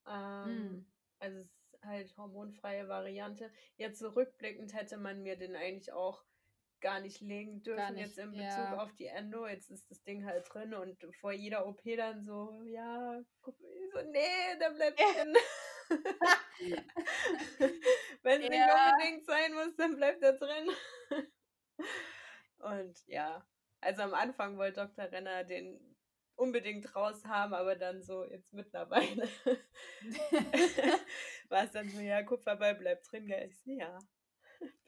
Ähm, mm. Also es ist halt hormonfreie Variante. Jetzt zurückblickend so hätte man mir den eigentlich auch gar nicht legen dürfen, nicht, jetzt in Bezug ja. auf die Endo. Jetzt ist das Ding halt drin und vor jeder OP dann so, ja, guck, so, nee, der bleibt drin. Wenn es ja. nicht unbedingt sein muss, dann bleibt er drin. Und ja, also am Anfang wollte Dr. Renner den unbedingt raus haben, aber dann so jetzt mittlerweile war es dann so, ja, Kupferball bleibt drin, gell? Ich so, ja.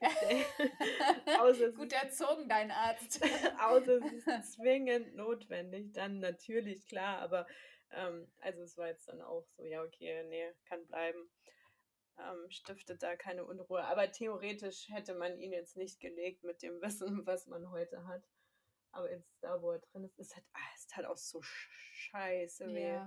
Gut erzogen, dein Arzt. Außer es ist zwingend notwendig, dann natürlich, klar, aber ähm, also es war jetzt dann auch so, ja, okay, nee, kann bleiben. Ähm, stiftet da keine Unruhe. Aber theoretisch hätte man ihn jetzt nicht gelegt mit dem Wissen, was man heute hat. Aber jetzt da, wo er drin ist, ist halt, ah, ist halt auch so scheiße weh.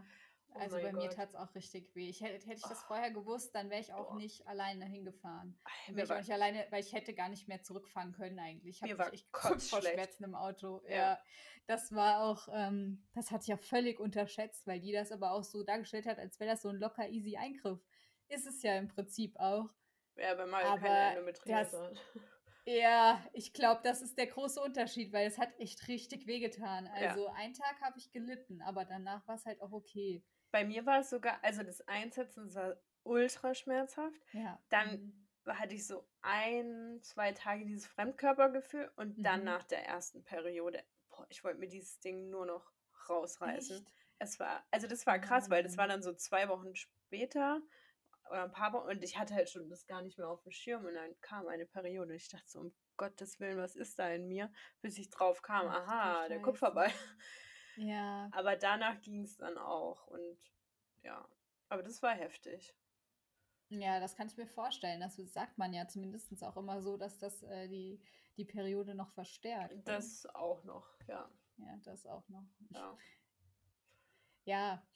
Oh also bei Gott. mir tat es auch richtig weh. Ich, hätte, hätte ich das oh. vorher gewusst, dann wäre ich auch Boah. nicht alleine hingefahren. Wäre ich auch nicht alleine, weil ich hätte gar nicht mehr zurückfahren können eigentlich. Ich habe echt Kopfschmerzen im Auto. Ja. ja. das war auch, ähm, das hatte ich ja völlig unterschätzt, weil die das aber auch so dargestellt hat, als wäre das so ein locker easy Eingriff. Ist es ja im Prinzip auch. Ja, wenn man aber keine Endometriose hat. Ja, ich glaube, das ist der große Unterschied, weil es hat echt richtig wehgetan. Also ja. einen Tag habe ich gelitten, aber danach war es halt auch okay. Bei mir war es sogar, also das Einsetzen war ultra schmerzhaft. Ja. Dann mhm. hatte ich so ein, zwei Tage dieses Fremdkörpergefühl und mhm. dann nach der ersten Periode, boah, ich wollte mir dieses Ding nur noch rausreißen. Echt? Es war, also das war krass, oh. weil das war dann so zwei Wochen später oder ein paar Wochen und ich hatte halt schon das gar nicht mehr auf dem Schirm und dann kam eine Periode und ich dachte so, um Gottes Willen, was ist da in mir? Bis ich drauf kam, aha, der Kupferball. Ja. Aber danach ging es dann auch und ja, aber das war heftig. Ja, das kann ich mir vorstellen. Das sagt man ja zumindest auch immer so, dass das äh, die, die Periode noch verstärkt. Ne? Das ne? auch noch, ja. Ja, das auch noch. Ja. ja,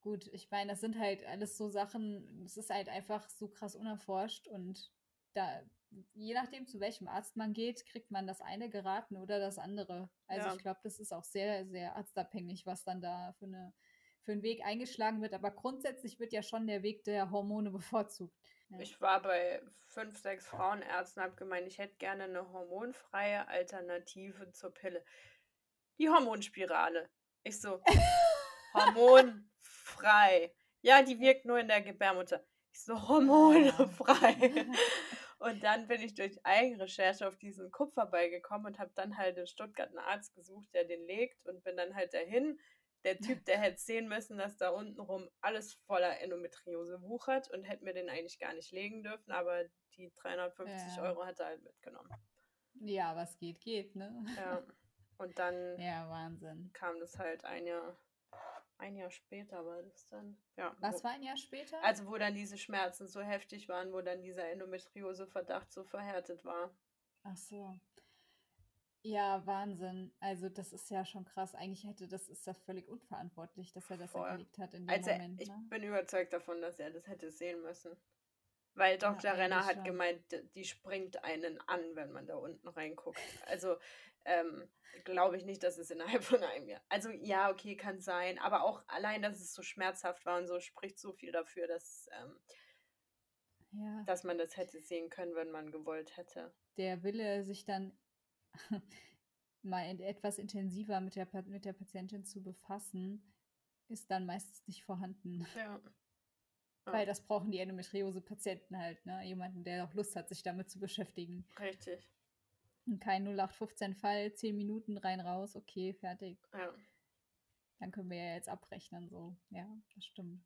gut, ich meine, das sind halt alles so Sachen, es ist halt einfach so krass unerforscht und da je nachdem, zu welchem Arzt man geht, kriegt man das eine geraten oder das andere. Also ja. ich glaube, das ist auch sehr, sehr arztabhängig, was dann da für, eine, für einen Weg eingeschlagen wird. Aber grundsätzlich wird ja schon der Weg der Hormone bevorzugt. Ja. Ich war bei fünf, sechs Frauenärzten, habe gemeint, ich hätte gerne eine hormonfreie Alternative zur Pille. Die Hormonspirale. Ich so, hormonfrei. Ja, die wirkt nur in der Gebärmutter. Ich so, hormonfrei. Und dann bin ich durch Eigenrecherche auf diesen Kupferball gekommen und habe dann halt in Stuttgart einen Arzt gesucht, der den legt und bin dann halt dahin. Der Typ, der hätte sehen müssen, dass da untenrum alles voller Endometriose wuchert und hätte mir den eigentlich gar nicht legen dürfen, aber die 350 ja. Euro hat er halt mitgenommen. Ja, was geht, geht, ne? Ja. Und dann ja, Wahnsinn. kam das halt ein Jahr ein Jahr später war das dann. Ja. Was wo, war ein Jahr später? Also wo dann diese Schmerzen so heftig waren, wo dann dieser Endometriose-Verdacht so verhärtet war. Ach so. Ja, Wahnsinn. Also das ist ja schon krass. Eigentlich hätte das ist ja völlig unverantwortlich, dass er das Voll. erledigt hat in dem also Moment. Ich ne? bin überzeugt davon, dass er das hätte sehen müssen. Weil Dr. Ja, Renner hat schon. gemeint, die springt einen an, wenn man da unten reinguckt. Also ähm, glaube ich nicht, dass es innerhalb von einem Jahr. Also ja, okay, kann sein, aber auch allein, dass es so schmerzhaft war und so, spricht so viel dafür, dass, ähm, ja. dass man das hätte sehen können, wenn man gewollt hätte. Der Wille, sich dann mal etwas intensiver mit der, mit der Patientin zu befassen, ist dann meistens nicht vorhanden. Ja. Weil das brauchen die Endometriose-Patienten halt, ne? Jemanden, der auch Lust hat, sich damit zu beschäftigen. Richtig. Kein 0815-Fall, 10 Minuten rein, raus, okay, fertig. Ja. Dann können wir ja jetzt abrechnen, so. Ja, das stimmt.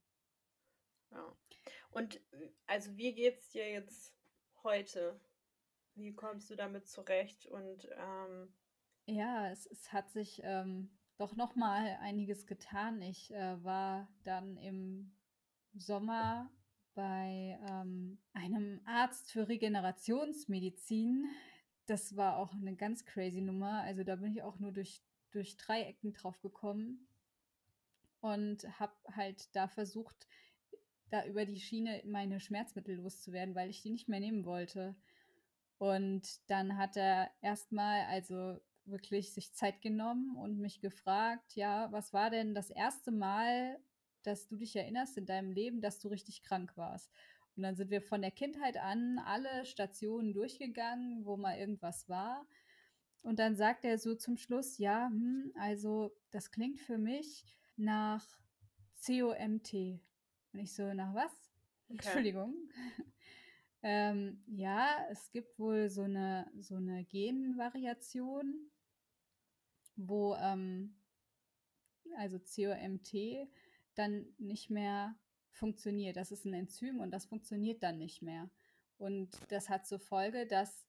Ja. Und also wie geht's dir jetzt heute? wie kommst du damit zurecht? Und ähm ja, es, es hat sich ähm, doch noch mal einiges getan. Ich äh, war dann im Sommer bei ähm, einem Arzt für Regenerationsmedizin. Das war auch eine ganz crazy Nummer. Also da bin ich auch nur durch, durch Dreiecken drauf gekommen und habe halt da versucht, da über die Schiene meine Schmerzmittel loszuwerden, weil ich die nicht mehr nehmen wollte. Und dann hat er erstmal, also wirklich sich Zeit genommen und mich gefragt, ja, was war denn das erste Mal, dass du dich erinnerst in deinem Leben, dass du richtig krank warst? Und dann sind wir von der Kindheit an alle Stationen durchgegangen, wo mal irgendwas war. Und dann sagt er so zum Schluss, ja, hm, also das klingt für mich nach COMT. Und ich so, nach was? Okay. Entschuldigung. ähm, ja, es gibt wohl so eine, so eine Genvariation, wo ähm, also COMT dann nicht mehr funktioniert. Das ist ein Enzym und das funktioniert dann nicht mehr. Und das hat zur Folge, dass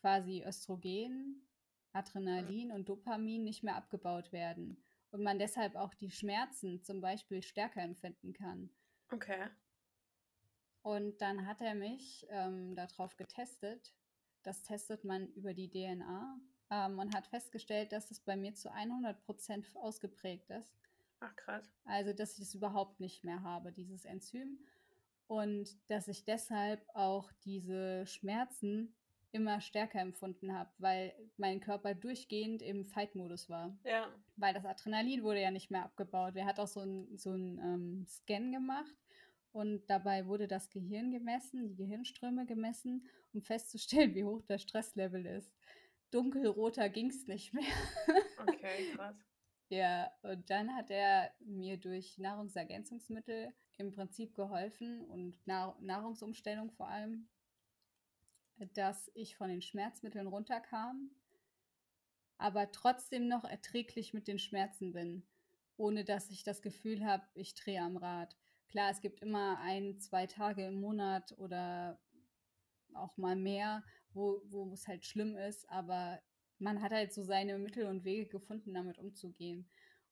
quasi Östrogen, Adrenalin und Dopamin nicht mehr abgebaut werden und man deshalb auch die Schmerzen zum Beispiel stärker empfinden kann. Okay. Und dann hat er mich ähm, darauf getestet. Das testet man über die DNA ähm, und hat festgestellt, dass es bei mir zu 100 Prozent ausgeprägt ist. Ach, krass. Also, dass ich es überhaupt nicht mehr habe, dieses Enzym. Und dass ich deshalb auch diese Schmerzen immer stärker empfunden habe, weil mein Körper durchgehend im Fight-Modus war. Ja. Weil das Adrenalin wurde ja nicht mehr abgebaut. Wir hat auch so einen so ähm, Scan gemacht und dabei wurde das Gehirn gemessen, die Gehirnströme gemessen, um festzustellen, wie hoch der Stresslevel ist. Dunkelroter ging es nicht mehr. okay, krass. Ja, und dann hat er mir durch Nahrungsergänzungsmittel im Prinzip geholfen und Nahrungsumstellung vor allem dass ich von den Schmerzmitteln runterkam, aber trotzdem noch erträglich mit den Schmerzen bin, ohne dass ich das Gefühl habe, ich drehe am Rad. Klar, es gibt immer ein, zwei Tage im Monat oder auch mal mehr, wo, wo es halt schlimm ist, aber man hat halt so seine Mittel und Wege gefunden, damit umzugehen.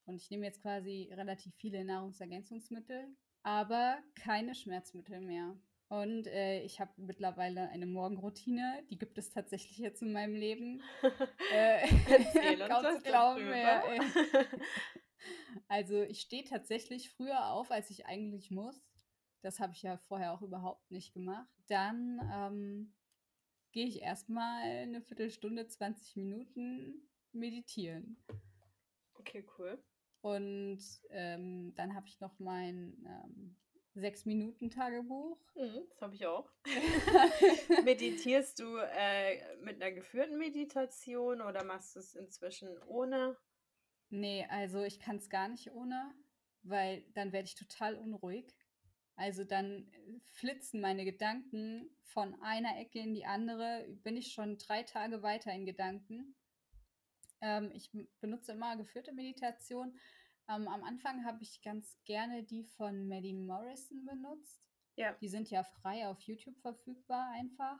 Und ich nehme jetzt quasi relativ viele Nahrungsergänzungsmittel, aber keine Schmerzmittel mehr. Und äh, ich habe mittlerweile eine Morgenroutine, die gibt es tatsächlich jetzt in meinem Leben. äh, kaum zu glauben. Ja, also ich stehe tatsächlich früher auf, als ich eigentlich muss. Das habe ich ja vorher auch überhaupt nicht gemacht. Dann ähm, gehe ich erstmal eine Viertelstunde, 20 Minuten meditieren. Okay, cool. Und ähm, dann habe ich noch mein ähm, Sechs-Minuten-Tagebuch. Mhm, das habe ich auch. Meditierst du äh, mit einer geführten Meditation oder machst du es inzwischen ohne? Nee, also ich kann es gar nicht ohne, weil dann werde ich total unruhig. Also dann flitzen meine Gedanken von einer Ecke in die andere, bin ich schon drei Tage weiter in Gedanken. Ähm, ich benutze immer geführte Meditation, ähm, am Anfang habe ich ganz gerne die von Maddie Morrison benutzt. Ja. Die sind ja frei auf YouTube verfügbar einfach.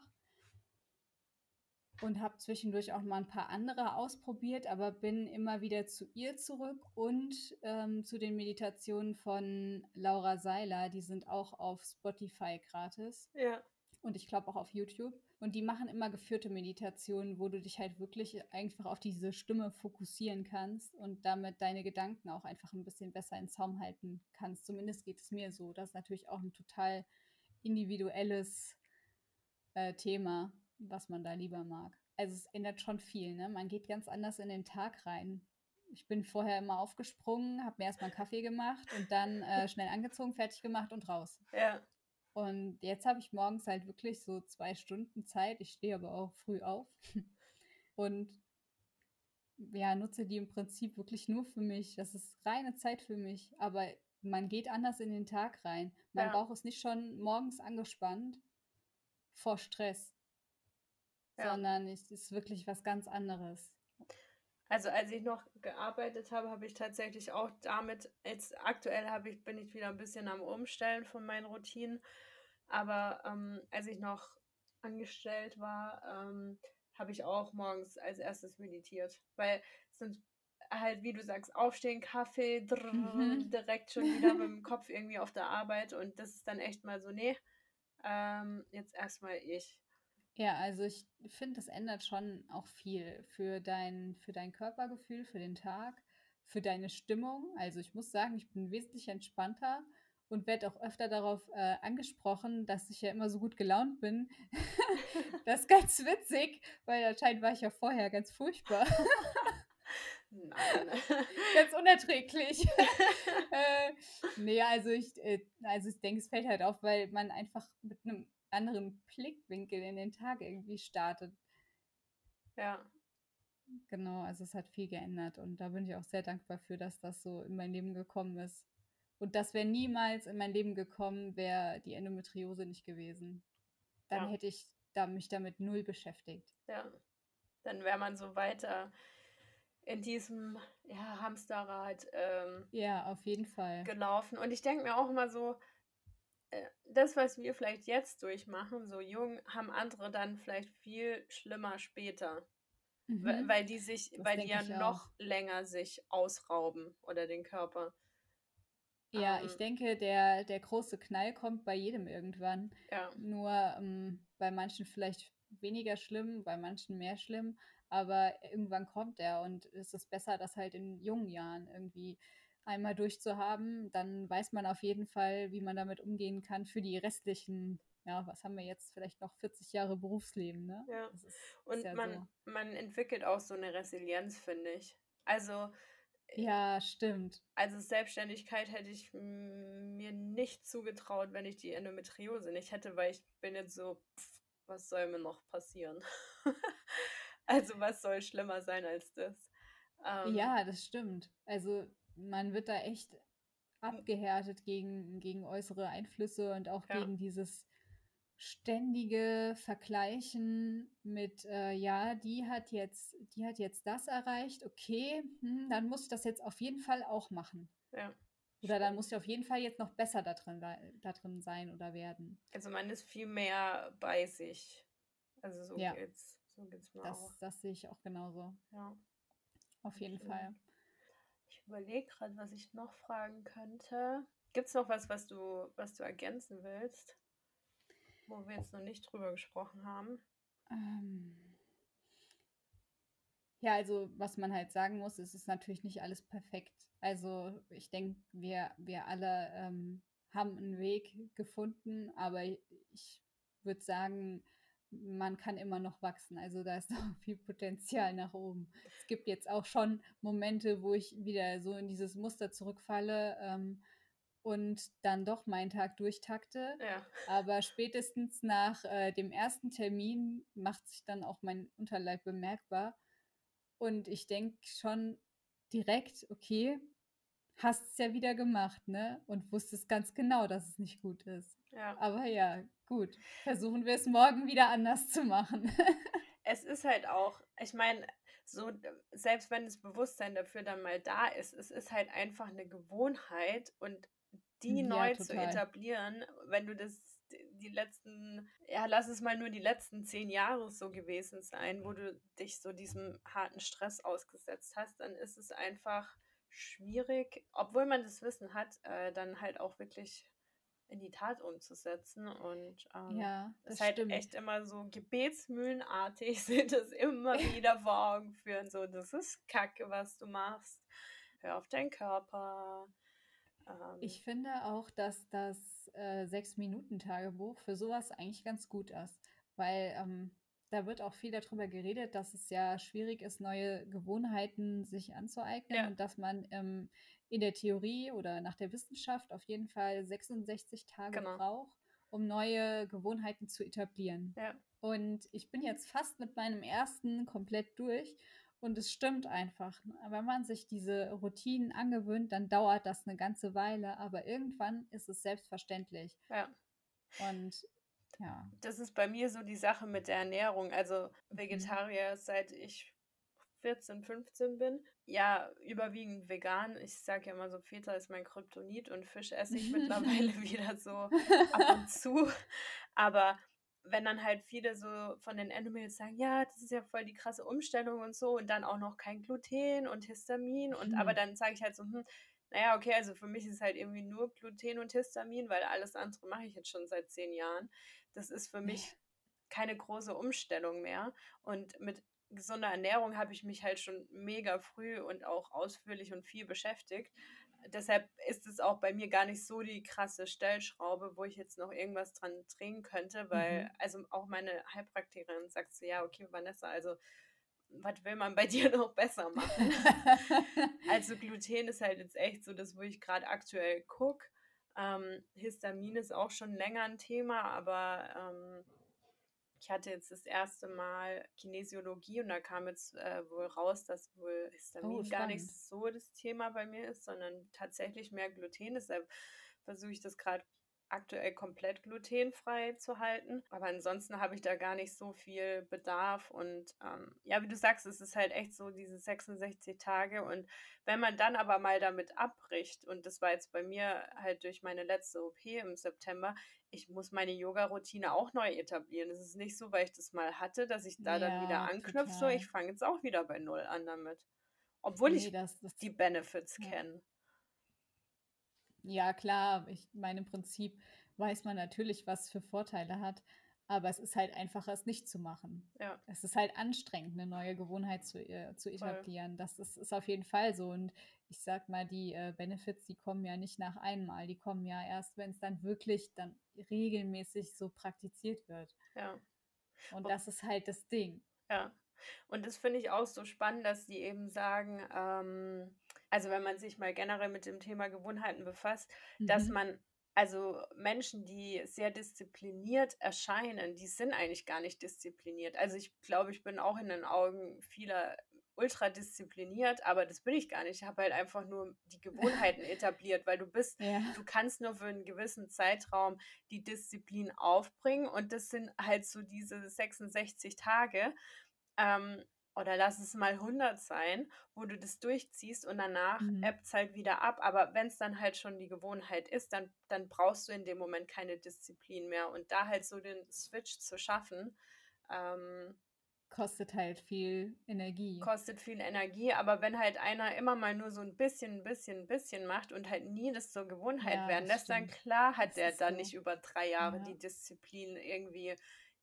Und habe zwischendurch auch mal ein paar andere ausprobiert, aber bin immer wieder zu ihr zurück und ähm, zu den Meditationen von Laura Seiler. Die sind auch auf Spotify gratis. Ja. Und ich glaube auch auf YouTube. Und die machen immer geführte Meditationen, wo du dich halt wirklich einfach auf diese Stimme fokussieren kannst und damit deine Gedanken auch einfach ein bisschen besser in Zaum halten kannst. Zumindest geht es mir so. Das ist natürlich auch ein total individuelles äh, Thema, was man da lieber mag. Also es ändert schon viel, ne? Man geht ganz anders in den Tag rein. Ich bin vorher immer aufgesprungen, habe mir erstmal einen Kaffee gemacht und dann äh, schnell angezogen, fertig gemacht und raus. Ja. Und jetzt habe ich morgens halt wirklich so zwei Stunden Zeit. Ich stehe aber auch früh auf. Und ja, nutze die im Prinzip wirklich nur für mich. Das ist reine Zeit für mich. Aber man geht anders in den Tag rein. Mein ja. Bauch ist nicht schon morgens angespannt vor Stress, ja. sondern es ist wirklich was ganz anderes. Also als ich noch gearbeitet habe, habe ich tatsächlich auch damit, jetzt aktuell habe ich, bin ich wieder ein bisschen am Umstellen von meinen Routinen. Aber ähm, als ich noch angestellt war, ähm, habe ich auch morgens als erstes meditiert. Weil es sind halt, wie du sagst, aufstehen, Kaffee, drrr, mhm. direkt schon wieder mit dem Kopf irgendwie auf der Arbeit. Und das ist dann echt mal so, nee, ähm, jetzt erstmal ich. Ja, also ich finde, das ändert schon auch viel für dein, für dein Körpergefühl, für den Tag, für deine Stimmung. Also ich muss sagen, ich bin wesentlich entspannter und werde auch öfter darauf äh, angesprochen, dass ich ja immer so gut gelaunt bin. das ist ganz witzig, weil anscheinend war ich ja vorher ganz furchtbar. Nein. ganz unerträglich. äh, nee, also ich, äh, also ich denke, es fällt halt auf, weil man einfach mit einem anderen Blickwinkel in den Tag irgendwie startet. Ja. Genau, also es hat viel geändert und da bin ich auch sehr dankbar für, dass das so in mein Leben gekommen ist. Und das wäre niemals in mein Leben gekommen, wäre die Endometriose nicht gewesen. Dann ja. hätte ich da, mich damit null beschäftigt. Ja, dann wäre man so weiter in diesem ja, Hamsterrad ähm, ja, auf jeden Fall. gelaufen. Und ich denke mir auch immer so, das, was wir vielleicht jetzt durchmachen, so jung, haben andere dann vielleicht viel schlimmer später. Mhm. Weil die sich, das weil die ja noch länger sich ausrauben oder den Körper. Ja, ähm, ich denke, der, der große Knall kommt bei jedem irgendwann. Ja. Nur ähm, bei manchen vielleicht weniger schlimm, bei manchen mehr schlimm, aber irgendwann kommt er und es ist besser, das halt in jungen Jahren irgendwie einmal durchzuhaben, dann weiß man auf jeden Fall, wie man damit umgehen kann für die restlichen, ja, was haben wir jetzt, vielleicht noch 40 Jahre Berufsleben, ne? Ja. Ist, Und ja man, so. man entwickelt auch so eine Resilienz, finde ich. Also. Ja, stimmt. Also Selbstständigkeit hätte ich mir nicht zugetraut, wenn ich die Endometriose nicht hätte, weil ich bin jetzt so, pff, was soll mir noch passieren? also was soll schlimmer sein als das? Ähm, ja, das stimmt. Also man wird da echt abgehärtet gegen, gegen äußere Einflüsse und auch ja. gegen dieses ständige Vergleichen mit, äh, ja, die hat jetzt, die hat jetzt das erreicht, okay, hm, dann muss ich das jetzt auf jeden Fall auch machen. Ja. Oder dann muss ich auf jeden Fall jetzt noch besser da drin, da drin sein oder werden. Also man ist viel mehr bei sich. Also so ja. geht's. So geht's mir das, auch. Das sehe ich auch genauso. Ja. Auf jeden okay. Fall. Ich überlege gerade, was ich noch fragen könnte. Gibt es noch was, was du, was du ergänzen willst? Wo wir jetzt noch nicht drüber gesprochen haben? Ähm. Ja, also was man halt sagen muss, es ist natürlich nicht alles perfekt. Also ich denke, wir, wir alle ähm, haben einen Weg gefunden, aber ich würde sagen, man kann immer noch wachsen. Also da ist noch viel Potenzial nach oben. Es gibt jetzt auch schon Momente, wo ich wieder so in dieses Muster zurückfalle ähm, und dann doch meinen Tag durchtakte. Ja. Aber spätestens nach äh, dem ersten Termin macht sich dann auch mein Unterleib bemerkbar. Und ich denke schon direkt, okay, hast es ja wieder gemacht, ne? Und wusstest ganz genau, dass es nicht gut ist. Ja. Aber ja, gut. Versuchen wir es morgen wieder anders zu machen. es ist halt auch, ich meine, so, selbst wenn das Bewusstsein dafür dann mal da ist, es ist halt einfach eine Gewohnheit und die ja, neu total. zu etablieren, wenn du das die letzten, ja, lass es mal nur die letzten zehn Jahre so gewesen sein, wo du dich so diesem harten Stress ausgesetzt hast, dann ist es einfach schwierig, obwohl man das Wissen hat, äh, dann halt auch wirklich in die Tat umzusetzen. Und ähm, ja, das ist halt stimmt. echt immer so gebetsmühlenartig sind es immer wieder vor Augen führen. So, das ist Kacke, was du machst. Hör auf deinen Körper. Ähm, ich finde auch, dass das äh, Sechs-Minuten-Tagebuch für sowas eigentlich ganz gut ist. Weil ähm, da wird auch viel darüber geredet, dass es ja schwierig ist, neue Gewohnheiten sich anzueignen ja. und dass man ähm, in der Theorie oder nach der Wissenschaft auf jeden Fall 66 Tage genau. braucht, um neue Gewohnheiten zu etablieren. Ja. Und ich bin jetzt fast mit meinem ersten komplett durch und es stimmt einfach. Wenn man sich diese Routinen angewöhnt, dann dauert das eine ganze Weile, aber irgendwann ist es selbstverständlich. Ja. Und ja. Das ist bei mir so die Sache mit der Ernährung. Also mhm. Vegetarier, seit ich 14, 15 bin. Ja, überwiegend vegan. Ich sage ja immer so, Feta ist mein Kryptonit und Fisch esse ich mittlerweile wieder so ab und zu. Aber wenn dann halt viele so von den Endomails sagen, ja, das ist ja voll die krasse Umstellung und so und dann auch noch kein Gluten und Histamin und hm. aber dann sage ich halt so, hm, naja, okay, also für mich ist es halt irgendwie nur Gluten und Histamin, weil alles andere mache ich jetzt schon seit zehn Jahren. Das ist für mich keine große Umstellung mehr. Und mit gesunder Ernährung habe ich mich halt schon mega früh und auch ausführlich und viel beschäftigt. Deshalb ist es auch bei mir gar nicht so die krasse Stellschraube, wo ich jetzt noch irgendwas dran drehen könnte, weil, mhm. also auch meine Heilpraktikerin sagt so, ja, okay, Vanessa, also was will man bei dir noch besser machen? also Gluten ist halt jetzt echt so das, wo ich gerade aktuell gucke. Ähm, Histamin ist auch schon länger ein Thema, aber ähm, ich hatte jetzt das erste Mal Kinesiologie und da kam jetzt äh, wohl raus, dass wohl Histamin oh, gar nicht so das Thema bei mir ist, sondern tatsächlich mehr Gluten. Deshalb versuche ich das gerade aktuell komplett glutenfrei zu halten. Aber ansonsten habe ich da gar nicht so viel Bedarf. Und ähm, ja, wie du sagst, es ist halt echt so diese 66 Tage. Und wenn man dann aber mal damit abbricht, und das war jetzt bei mir halt durch meine letzte OP im September, ich muss meine Yoga-Routine auch neu etablieren. Es ist nicht so, weil ich das mal hatte, dass ich da ja, dann wieder anknüpfe. So, ich fange jetzt auch wieder bei Null an damit. Obwohl nee, ich das, das, die Benefits ja. kenne. Ja, klar. Ich meine, im Prinzip weiß man natürlich, was für Vorteile hat. Aber es ist halt einfacher, es nicht zu machen. Ja. Es ist halt anstrengend, eine neue Gewohnheit zu, äh, zu etablieren. Voll. Das ist, ist auf jeden Fall so. Und ich sag mal, die äh, Benefits, die kommen ja nicht nach einmal. Die kommen ja erst, wenn es dann wirklich dann regelmäßig so praktiziert wird. Ja. Und das ist halt das Ding. Ja. Und das finde ich auch so spannend, dass die eben sagen, ähm, also wenn man sich mal generell mit dem Thema Gewohnheiten befasst, mhm. dass man also Menschen, die sehr diszipliniert erscheinen, die sind eigentlich gar nicht diszipliniert. Also ich glaube, ich bin auch in den Augen vieler ultra diszipliniert, aber das bin ich gar nicht. Ich habe halt einfach nur die Gewohnheiten etabliert, weil du bist, ja. du kannst nur für einen gewissen Zeitraum die Disziplin aufbringen und das sind halt so diese 66 Tage. Ähm, oder lass es mal 100 sein, wo du das durchziehst und danach mhm. ebbt es halt wieder ab. Aber wenn es dann halt schon die Gewohnheit ist, dann, dann brauchst du in dem Moment keine Disziplin mehr. Und da halt so den Switch zu schaffen, ähm, kostet halt viel Energie. Kostet viel Energie, aber wenn halt einer immer mal nur so ein bisschen, ein bisschen, ein bisschen macht und halt nie das zur Gewohnheit ja, werden lässt, dann klar hat das der dann so. nicht über drei Jahre ja. die Disziplin, irgendwie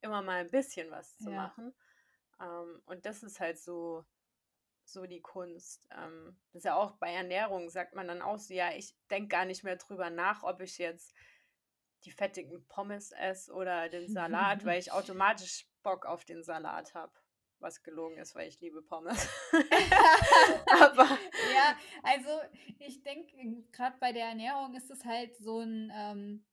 immer mal ein bisschen was zu ja. machen. Ähm, und das ist halt so, so die Kunst. Ähm, das ist ja auch bei Ernährung, sagt man dann auch so, ja, ich denke gar nicht mehr drüber nach, ob ich jetzt die fettigen Pommes esse oder den Salat, weil ich automatisch Bock auf den Salat habe. Was gelogen ist, weil ich liebe Pommes. Aber ja, also ich denke, gerade bei der Ernährung ist es halt so ein, ähm,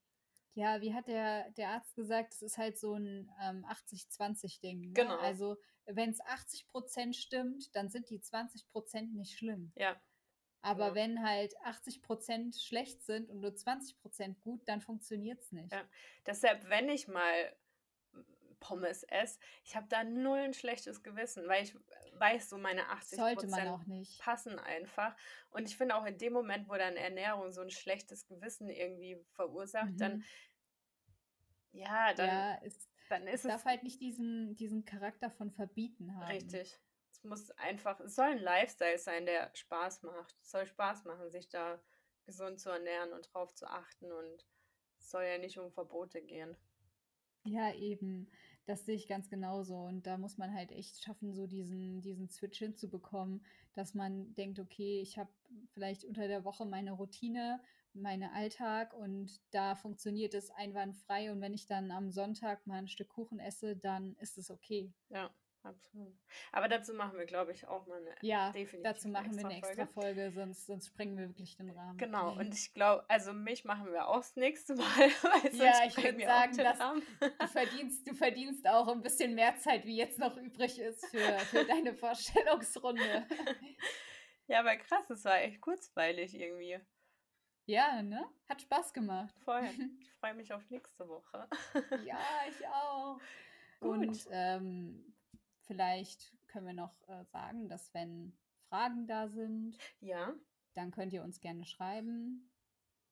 ja, wie hat der, der Arzt gesagt, es ist halt so ein ähm, 80-20-Ding. Ne? Genau. Also wenn es 80 Prozent stimmt, dann sind die 20 Prozent nicht schlimm. Ja. Aber ja. wenn halt 80 Prozent schlecht sind und nur 20 Prozent gut, dann funktioniert es nicht. Ja. Deshalb, wenn ich mal Pommes esse, ich habe da null ein schlechtes Gewissen, weil ich weiß, so meine 80 Sollte man auch nicht. passen einfach. Und ich finde auch in dem Moment, wo dann Ernährung so ein schlechtes Gewissen irgendwie verursacht, mhm. dann ja, dann ja, ist dann ist es. darf halt nicht diesen, diesen Charakter von Verbieten haben. Richtig. Es muss einfach, es soll ein Lifestyle sein, der Spaß macht. Es soll Spaß machen, sich da gesund zu ernähren und drauf zu achten und es soll ja nicht um Verbote gehen. Ja, eben. Das sehe ich ganz genauso. Und da muss man halt echt schaffen, so diesen, diesen Switch hinzubekommen, dass man denkt, okay, ich habe vielleicht unter der Woche meine Routine meinen Alltag und da funktioniert es einwandfrei und wenn ich dann am Sonntag mal ein Stück Kuchen esse, dann ist es okay. Ja, absolut. Aber dazu machen wir, glaube ich, auch mal eine Ja, dazu machen wir eine extra Folge, sonst, sonst sprengen wir wirklich den Rahmen. Genau, und ich glaube, also mich machen wir auch das nächste Mal, weil ja, ich würde sagen, dass du verdienst, du verdienst auch ein bisschen mehr Zeit, wie jetzt noch übrig ist für, für deine Vorstellungsrunde. Ja, aber krass, es war echt kurzweilig irgendwie. Ja, ne? Hat Spaß gemacht. Voll. Ich freue mich auf nächste Woche. ja, ich auch. Gut. Und ähm, vielleicht können wir noch äh, sagen, dass wenn Fragen da sind, ja. dann könnt ihr uns gerne schreiben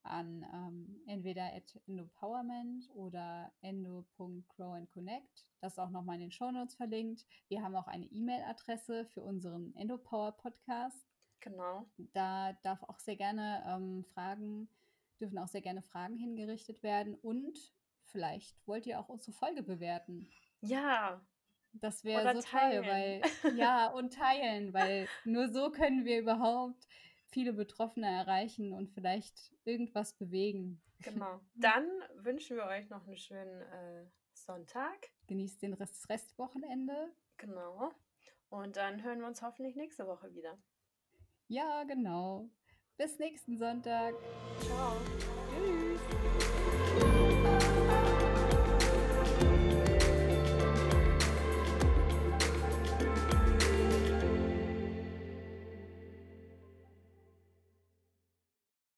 an ähm, entweder at Endopowerment oder endo.growandconnect. Das ist auch nochmal in den Shownotes verlinkt. Wir haben auch eine E-Mail-Adresse für unseren Endopower Podcast. Genau. Da darf auch sehr gerne ähm, Fragen, dürfen auch sehr gerne Fragen hingerichtet werden und vielleicht wollt ihr auch unsere Folge bewerten. Ja. Das wäre so teilen. toll, weil ja und teilen, weil nur so können wir überhaupt viele Betroffene erreichen und vielleicht irgendwas bewegen. Genau. Dann wünschen wir euch noch einen schönen äh, Sonntag. Genießt den Rest Restwochenende. Genau. Und dann hören wir uns hoffentlich nächste Woche wieder. Ja, genau. Bis nächsten Sonntag. Ciao.